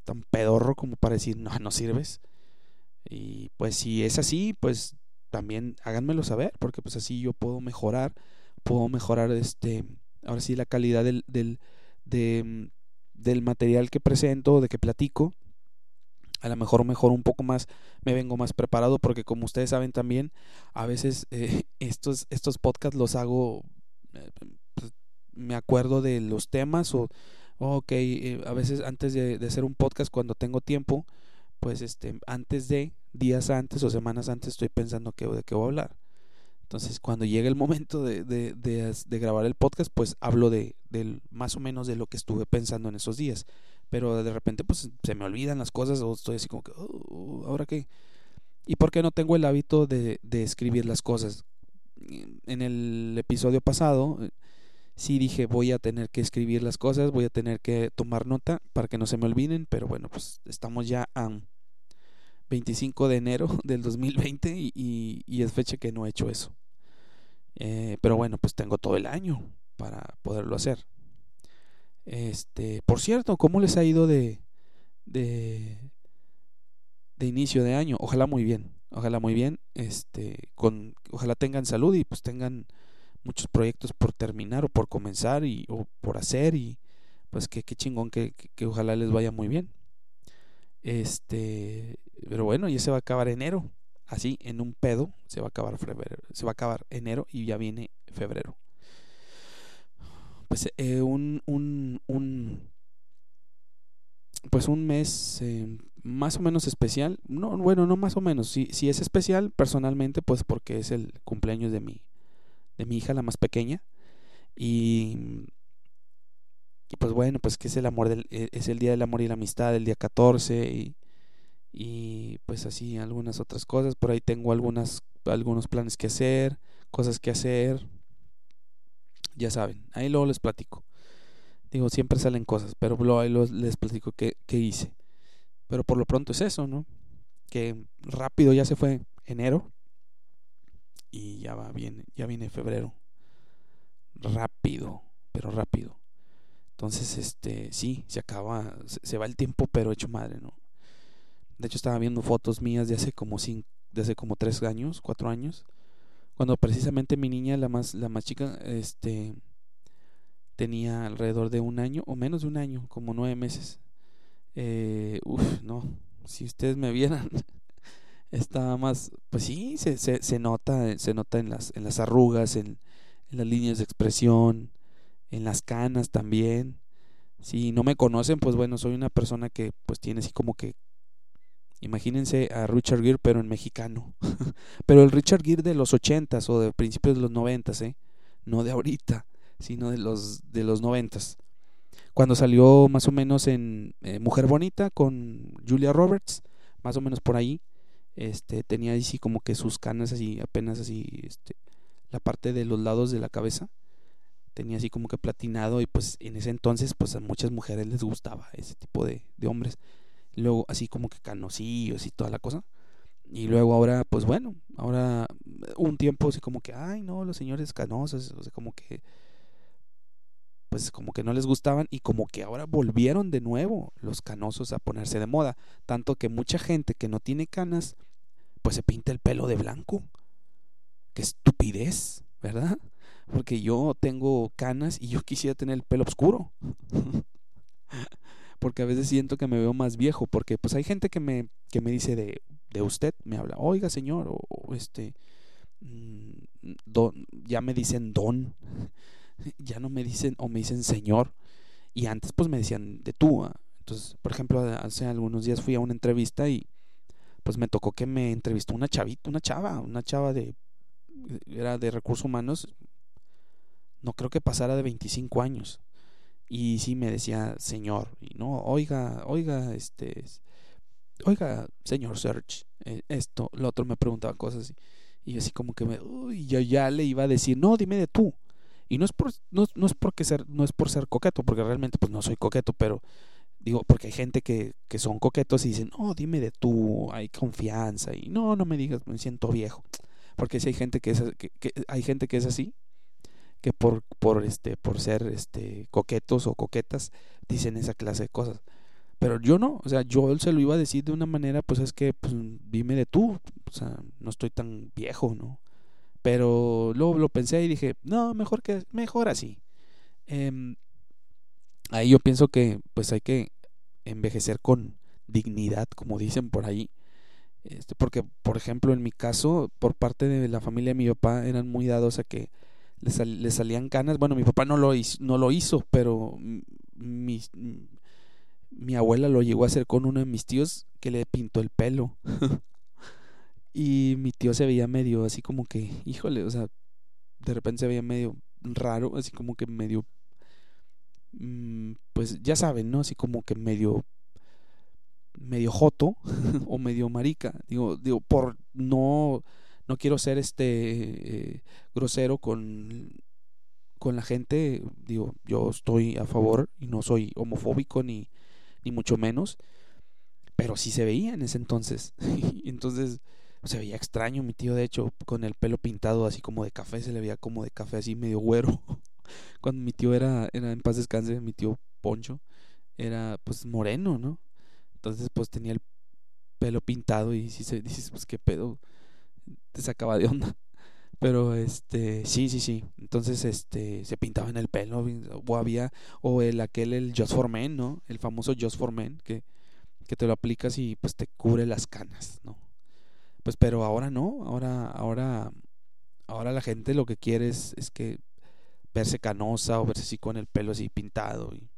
tan pedorro como para decir, "No, no sirves." Y pues si es así, pues también háganmelo saber, porque pues así yo puedo mejorar, puedo mejorar este, ahora sí la calidad del, del, de, del material que presento, de que platico. A lo mejor mejor un poco más, me vengo más preparado porque como ustedes saben también, a veces eh, estos, estos podcasts los hago, eh, pues, me acuerdo de los temas o, ok, eh, a veces antes de, de hacer un podcast cuando tengo tiempo, pues este, antes de días antes o semanas antes estoy pensando que, de qué voy a hablar. Entonces, cuando llega el momento de, de, de, grabar el podcast, pues hablo de, más o menos de lo que estuve pensando en esos días. Pero de repente, pues se me olvidan las cosas o estoy así como que, oh, ¿ahora qué? ¿Y por qué no tengo el hábito de, escribir las cosas? En el episodio pasado, eh, sí dije, voy a tener que escribir las cosas, voy a tener que tomar nota para que no se me olviden, pero bueno, pues estamos ya a 25 de enero del 2020 y, y, es fecha que no he hecho eso. Eh, pero bueno, pues tengo todo el año para poderlo hacer. Este, por cierto, ¿cómo les ha ido de, de, de inicio de año? Ojalá muy bien, ojalá muy bien. Este, con, ojalá tengan salud y pues tengan muchos proyectos por terminar o por comenzar y o por hacer y pues qué, qué chingón que, que ojalá les vaya muy bien. Este, pero bueno, ya se va a acabar enero. Así, en un pedo, se va a acabar febrero. Se va a acabar enero y ya viene febrero. Pues eh, un, un, un, pues un mes eh, más o menos especial. No, bueno, no más o menos. Si, si es especial personalmente, pues porque es el cumpleaños de mi, de mi hija, la más pequeña. Y, y pues bueno, pues que es el amor del, e, es el día del amor y la amistad, el día 14 y, y pues así algunas otras cosas, por ahí tengo algunas algunos planes que hacer, cosas que hacer. Ya saben, ahí luego les platico. Digo, siempre salen cosas, pero ahí les platico qué, qué hice. Pero por lo pronto es eso, ¿no? Que rápido ya se fue enero y ya va bien, ya viene febrero. Rápido, pero rápido. Entonces, este, sí, se acaba, se, va el tiempo, pero hecho madre, ¿no? De hecho, estaba viendo fotos mías de hace como cinco, de hace como tres años, cuatro años, cuando precisamente mi niña, la más, la más chica, este, tenía alrededor de un año o menos de un año, como nueve meses. Eh, uf, no, si ustedes me vieran, estaba más, pues sí, se, se, se nota, se nota en las, en las arrugas, en, en las líneas de expresión, en las canas también. Si no me conocen, pues bueno, soy una persona que pues tiene así como que imagínense a Richard Gere pero en mexicano. pero el Richard Gere de los ochentas o de principios de los noventas, ¿eh? No de ahorita, sino de los de los noventas. Cuando salió más o menos en eh, Mujer Bonita con Julia Roberts, más o menos por ahí, este tenía así como que sus canas así apenas así este la parte de los lados de la cabeza tenía así como que platinado y pues en ese entonces pues a muchas mujeres les gustaba ese tipo de, de hombres. Luego así como que canosillos y toda la cosa. Y luego ahora pues bueno, ahora un tiempo así como que, ay no, los señores canosos, o sea, como que pues como que no les gustaban y como que ahora volvieron de nuevo los canosos a ponerse de moda. Tanto que mucha gente que no tiene canas pues se pinta el pelo de blanco. Qué estupidez, ¿verdad? Porque yo tengo canas y yo quisiera tener el pelo oscuro. porque a veces siento que me veo más viejo, porque pues hay gente que me, que me dice de, de usted, me habla, oiga señor, o, este, mm, don, ya me dicen don, ya no me dicen, o me dicen señor, y antes pues me decían de tú. ¿ah? Entonces, por ejemplo, hace algunos días fui a una entrevista y pues me tocó que me entrevistó una chavita, una chava, una chava de, era de recursos humanos, no creo que pasara de 25 años. Y sí me decía, señor, y no, oiga, oiga, este, oiga, señor Search, eh, esto, lo otro me preguntaba cosas y, así como que me, uy, yo ya le iba a decir, no, dime de tú. Y no es por, no, es porque ser, no es por ser coqueto, porque realmente pues no soy coqueto, pero digo, porque hay gente que, que son coquetos y dicen, no, dime de tú, hay confianza, y no, no me digas, me siento viejo. Porque si hay gente que es, que hay gente que es así, que por, por, este, por ser este, coquetos o coquetas dicen esa clase de cosas. Pero yo no, o sea, yo se lo iba a decir de una manera, pues es que, pues, dime de tú, o sea, no estoy tan viejo, ¿no? Pero luego lo pensé y dije, no, mejor que, mejor así. Em, ahí yo pienso que, pues hay que envejecer con dignidad, como dicen por ahí. Este, porque, por ejemplo, en mi caso, por parte de la familia de mi papá, eran muy dados a que le, salían canas. Bueno, mi papá no lo hizo, no lo hizo pero mi, mi abuela lo llegó a hacer con uno de mis tíos que le pintó el pelo. Y mi tío se veía medio así como que, híjole, o sea, de repente se veía medio raro, así como que medio, mm, pues ya saben, ¿no? Así como que medio, medio joto o medio marica. Digo, digo, por no, no quiero ser este eh, grosero con, con la gente. Digo, yo estoy a favor y no soy homofóbico ni, ni mucho menos. Pero sí se veía en ese entonces. entonces se veía extraño mi tío, de hecho, con el pelo pintado así como de café, se le veía como de café así medio güero. Cuando mi tío era, era en paz descanse, mi tío Poncho, era pues moreno, ¿no? Entonces pues tenía el pelo pintado y si se dices, pues qué pedo, te sacaba de onda. Pero este, sí, sí, sí. Entonces este se pintaba en el pelo o había o el aquel el Just for Men, ¿no? El famoso Just for Men que que te lo aplicas y pues te cubre las canas, ¿no? Pues pero ahora no, ahora ahora ahora la gente lo que quiere es, es que verse canosa o verse así con el pelo así pintado y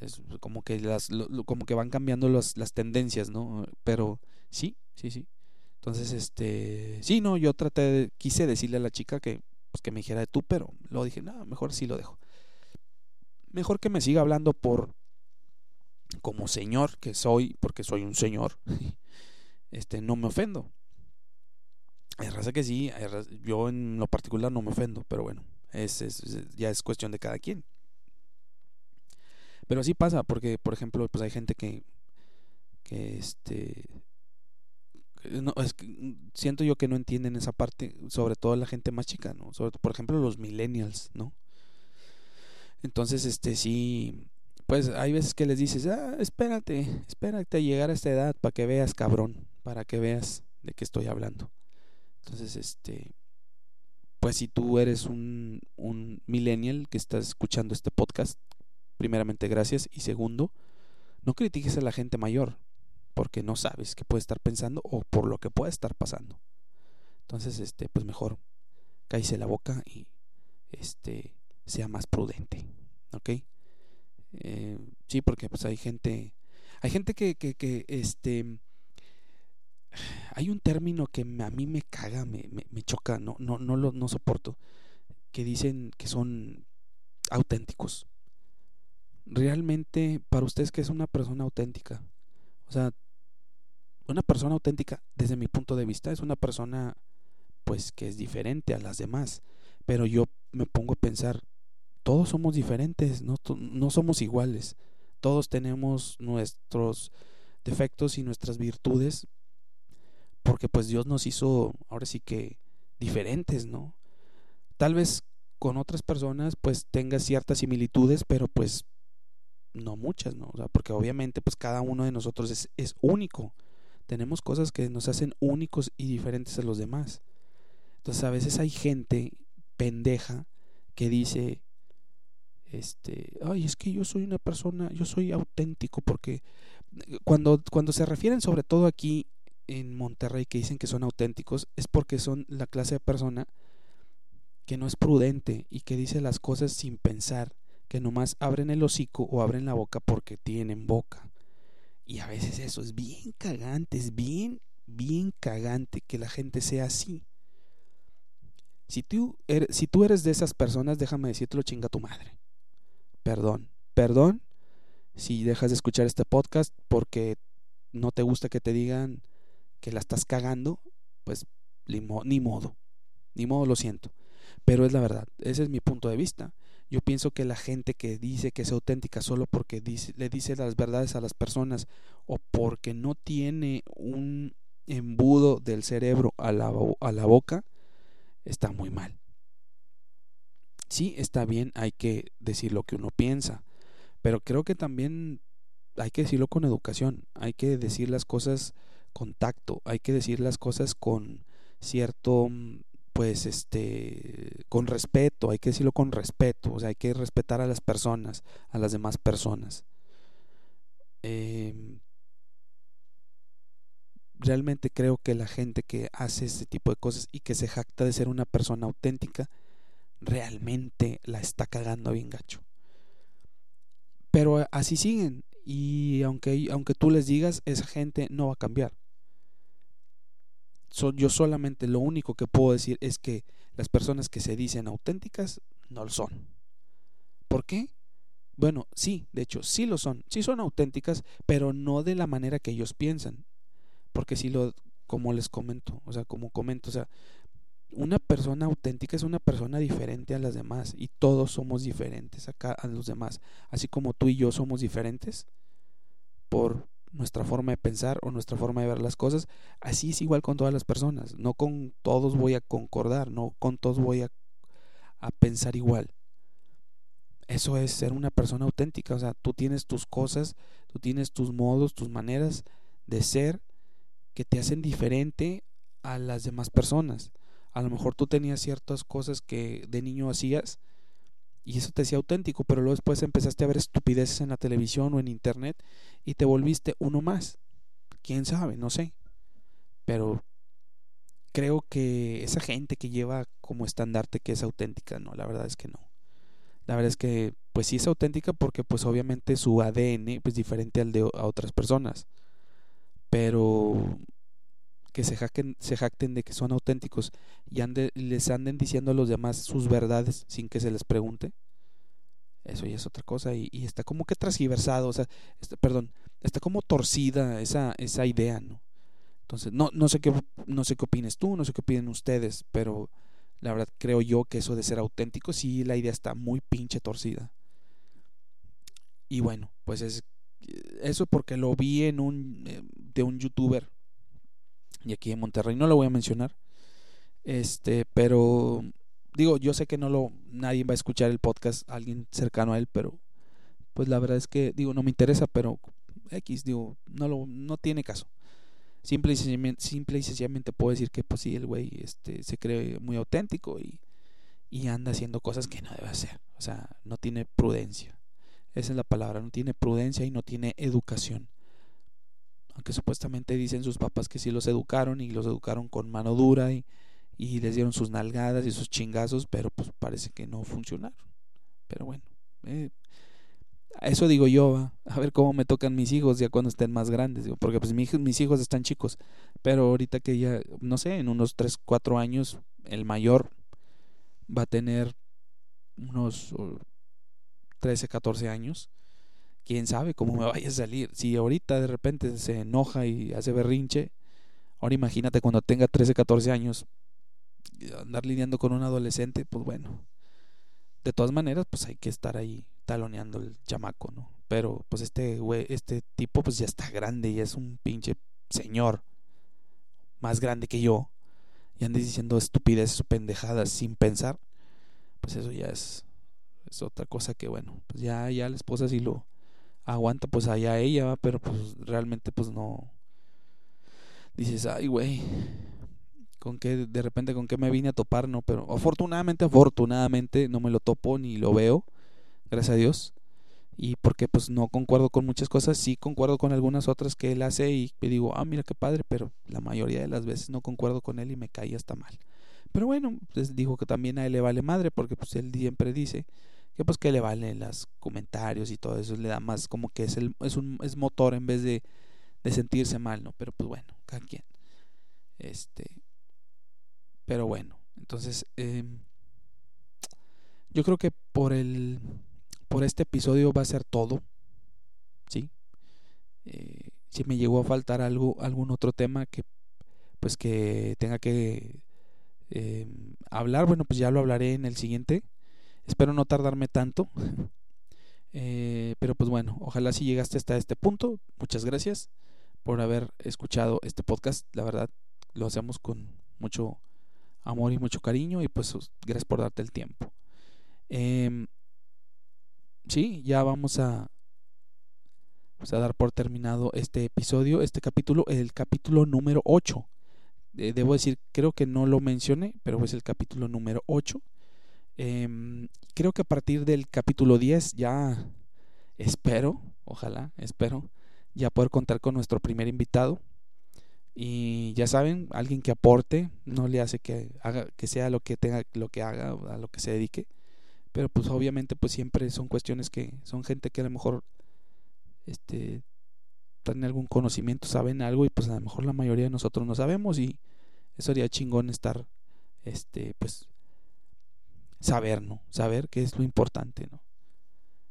es como que las como que van cambiando las tendencias, ¿no? Pero sí, sí, sí. Entonces, este, sí, no, yo traté de, quise decirle a la chica que pues que me dijera de tú, pero lo dije, no, mejor sí lo dejo. Mejor que me siga hablando por como señor que soy, porque soy un señor, este, no me ofendo. Hay raza que sí, yo en lo particular no me ofendo, pero bueno, es, ya es cuestión de cada quien. Pero así pasa, porque, por ejemplo, pues hay gente que, que este, no, es que siento yo que no entienden esa parte, sobre todo la gente más chica, ¿no? Por ejemplo, los millennials, ¿no? Entonces, este, sí, pues hay veces que les dices, ah, espérate, espérate a llegar a esta edad para que veas, cabrón, para que veas de qué estoy hablando. Entonces, este, pues si tú eres un, un millennial que estás escuchando este podcast, primeramente gracias y segundo, no critiques a la gente mayor porque no sabes qué puede estar pensando o por lo que puede estar pasando. Entonces, este, pues mejor cállese la boca y este sea más prudente, ¿ok? Eh, sí, porque pues hay gente, hay gente que, que, este, hay un término que a mí me caga, me, me, choca, no, no, no lo no soporto, que dicen que son auténticos. Realmente, para ustedes, que es una persona auténtica? O sea, una persona auténtica, desde mi punto de vista, es una persona, pues, que es diferente a las demás. Pero yo me pongo a pensar, todos somos diferentes, no, no somos iguales. Todos tenemos nuestros defectos y nuestras virtudes, porque pues Dios nos hizo ahora sí que diferentes, ¿no? Tal vez con otras personas pues tenga ciertas similitudes, pero pues no muchas, ¿no? O sea, porque obviamente pues cada uno de nosotros es, es único. Tenemos cosas que nos hacen únicos y diferentes a los demás. Entonces a veces hay gente pendeja que dice, este, ay, es que yo soy una persona, yo soy auténtico, porque cuando, cuando se refieren sobre todo aquí en Monterrey que dicen que son auténticos, es porque son la clase de persona que no es prudente y que dice las cosas sin pensar, que nomás abren el hocico o abren la boca porque tienen boca. Y a veces eso es bien cagante, es bien, bien cagante que la gente sea así. Si tú, eres, si tú eres de esas personas, déjame decirte lo chinga tu madre perdón. Perdón si dejas de escuchar este podcast porque no te gusta que te digan que la estás cagando, pues ni, modo. Ni modo, lo siento. Pero es la verdad. Ese es mi punto de vista. Yo pienso que la gente que dice que es auténtica solo porque le dice las verdades a las personas o porque no tiene un embudo del cerebro a la, a la boca, está muy mal. Sí, está bien, hay que decir lo que uno piensa, pero creo que también hay que decirlo con educación, hay que decir las cosas con tacto, hay que decir las cosas con cierto, pues, este, con respeto, hay que decirlo con respeto, o sea, hay que respetar a las personas, a las demás personas. Em, realmente creo que la gente que hace este tipo de cosas y que se jacta de ser una persona auténtica, realmente la está cagando bien gacho. Pero así siguen y aunque, aunque tú les digas, esa gente no va a cambiar. Yo solamente lo único que puedo decir es que las personas que se dicen auténticas no lo son. ¿Por qué? Bueno, sí, de hecho, sí lo son, sí son auténticas, pero no de la manera que ellos piensan. Porque si lo, como les comento, o sea, como comento, o sea, una persona auténtica es una persona diferente a las demás y todos somos diferentes acá a los demás, así como tú y yo somos diferentes por nuestra forma de pensar o nuestra forma de ver las cosas, así es igual con todas las personas, no con todos voy a concordar, no con todos voy a, a pensar igual. Eso es ser una persona auténtica, o sea, tú tienes tus cosas, tú tienes tus modos, tus maneras de ser que te hacen diferente a las demás personas. A lo mejor tú tenías ciertas cosas que de niño hacías y eso te hacía auténtico, pero luego después empezaste a ver estupideces en la televisión o en internet y te volviste uno más. ¿Quién sabe? No sé. Pero creo que esa gente que lleva como estandarte que es auténtica, no, la verdad es que no. La verdad es que pues sí es auténtica porque pues obviamente su ADN pues diferente al de a otras personas. Pero que se, jacten, se jacten de que son auténticos y les anden diciendo a los demás sus verdades sin que se les pregunte, eso ya es otra cosa y, está como que transgiversado, o sea, está, perdón, está como torcida esa, esa idea, ¿no? Entonces, no, no, sé qué, no sé qué opines tú, no sé qué opinen ustedes, pero la verdad creo yo que eso de ser auténtico, sí, la idea está muy pinche torcida. Y bueno, pues es eso porque lo vi en un eh, de un youtuber y aquí en Monterrey no lo voy a mencionar. Este, pero digo, yo sé que no lo nadie va a escuchar el podcast, alguien cercano a él, pero pues la verdad es que digo, no me interesa, pero X digo, no lo no tiene caso. Simple y sencillamente, puedo decir que pues sí el güey este se cree muy auténtico y y anda haciendo cosas que no debe hacer. O sea, no tiene prudencia. Esa es la palabra, no tiene prudencia y no tiene educación aunque supuestamente dicen sus papás que sí los educaron y los educaron con mano dura y, les dieron sus nalgadas y sus chingazos, pero pues parece que no funcionaron. Pero bueno, eh, eso digo yo, a ver cómo me tocan mis hijos ya cuando estén más grandes, digo, porque pues mis, mis hijos están chicos, pero ahorita que ya, no sé, en unos 3, 4 años, el mayor va a tener unos 13, 14 años quién sabe cómo me vaya a salir. Si ahorita de repente se enoja y hace berrinche, ahora imagínate cuando tenga 13, 14 años, andar lidiando con un adolescente, pues bueno. De todas maneras, pues hay que estar ahí taloneando el chamaco, ¿no? Pero pues este güey, este tipo pues ya está grande y es un pinche señor más grande que yo y andes diciendo estupideces o pendejadas sin pensar, pues eso ya es es otra cosa que bueno, pues ya ya la esposa sí lo aguanta pues allá ella, pero pues realmente pues no. Dices, ay, güey, con qué, de repente con qué me vine a topar, no, pero afortunadamente, afortunadamente no me lo topo ni lo veo, gracias a Dios. Y porque pues no concuerdo con muchas cosas, sí concuerdo con algunas otras que él hace y digo, ah, mira qué padre, pero la mayoría de las veces no concuerdo con él y me cae hasta mal. Pero bueno, pues dijo que también a él le vale madre porque pues él siempre dice que pues que le valen los comentarios y todo eso, le da más como que es, el, es un es motor en vez de, de sentirse mal, ¿no? Pero pues bueno, cada quien. Este, pero bueno, entonces eh, yo creo que por el por este episodio va a ser todo, ¿sí? Eh, si me llegó a faltar algo, algún otro tema que pues que tenga que eh, hablar, bueno, pues ya lo hablaré en el siguiente. Espero no tardarme tanto. Eh, pero pues bueno, ojalá si llegaste hasta este punto. Muchas gracias por haber escuchado este podcast. La verdad, lo hacemos con mucho amor y mucho cariño. Y pues gracias por darte el tiempo. Eh, sí, ya vamos a, vamos a dar por terminado este episodio, este capítulo, el capítulo número 8. Eh, debo decir, creo que no lo mencioné, pero es el capítulo número 8. Em, creo que a partir del capítulo 10 ya espero, ojalá, espero, ya poder contar con nuestro primer invitado. Y ya saben, alguien que aporte, no le hace que haga, que sea lo que tenga, lo que haga, a lo que se dedique. Pero pues obviamente pues siempre son cuestiones que son gente que a lo mejor este tienen algún conocimiento, saben algo y pues a lo mejor la mayoría de nosotros no sabemos y Eso sería chingón estar, este, pues, saber, ¿no? Saber qué es lo importante, ¿no?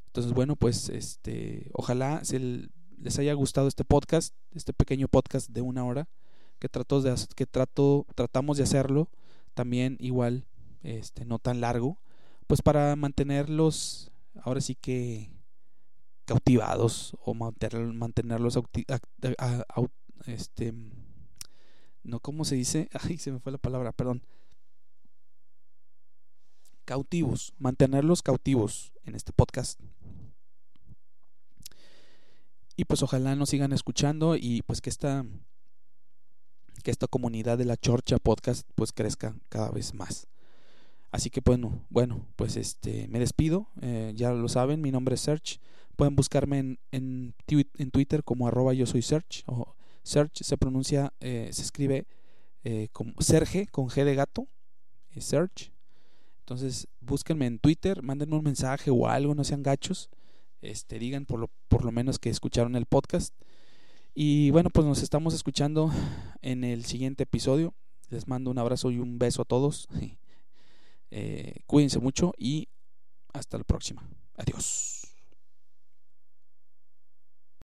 Entonces, bueno, pues, este, ojalá se les haya gustado este podcast, este pequeño podcast de una hora que trato de que trato tratamos de hacerlo también igual este no tan largo pues para mantenerlos ahora sí que cautivados o mantenerlos este no cómo se dice ay se me fue la palabra perdón cautivos mantenerlos cautivos en este podcast y pues ojalá nos sigan escuchando y pues que esta que esta comunidad de la Chorcha Podcast pues crezca cada vez más. Así que bueno, bueno, pues este me despido, eh, ya lo saben, mi nombre es Search, pueden buscarme en, en, Twitter como arroba yo soy Search, o Search se pronuncia, eh, se escribe eh, como Serge con G de gato, Search. Entonces búsquenme en Twitter, mándenme un mensaje o algo, no sean gachos, este, digan por lo, por lo menos que escucharon el podcast y bueno, pues nos estamos escuchando en el siguiente episodio. Les mando un abrazo y un beso a todos. Eh, cuídense mucho y hasta la próxima. Adiós.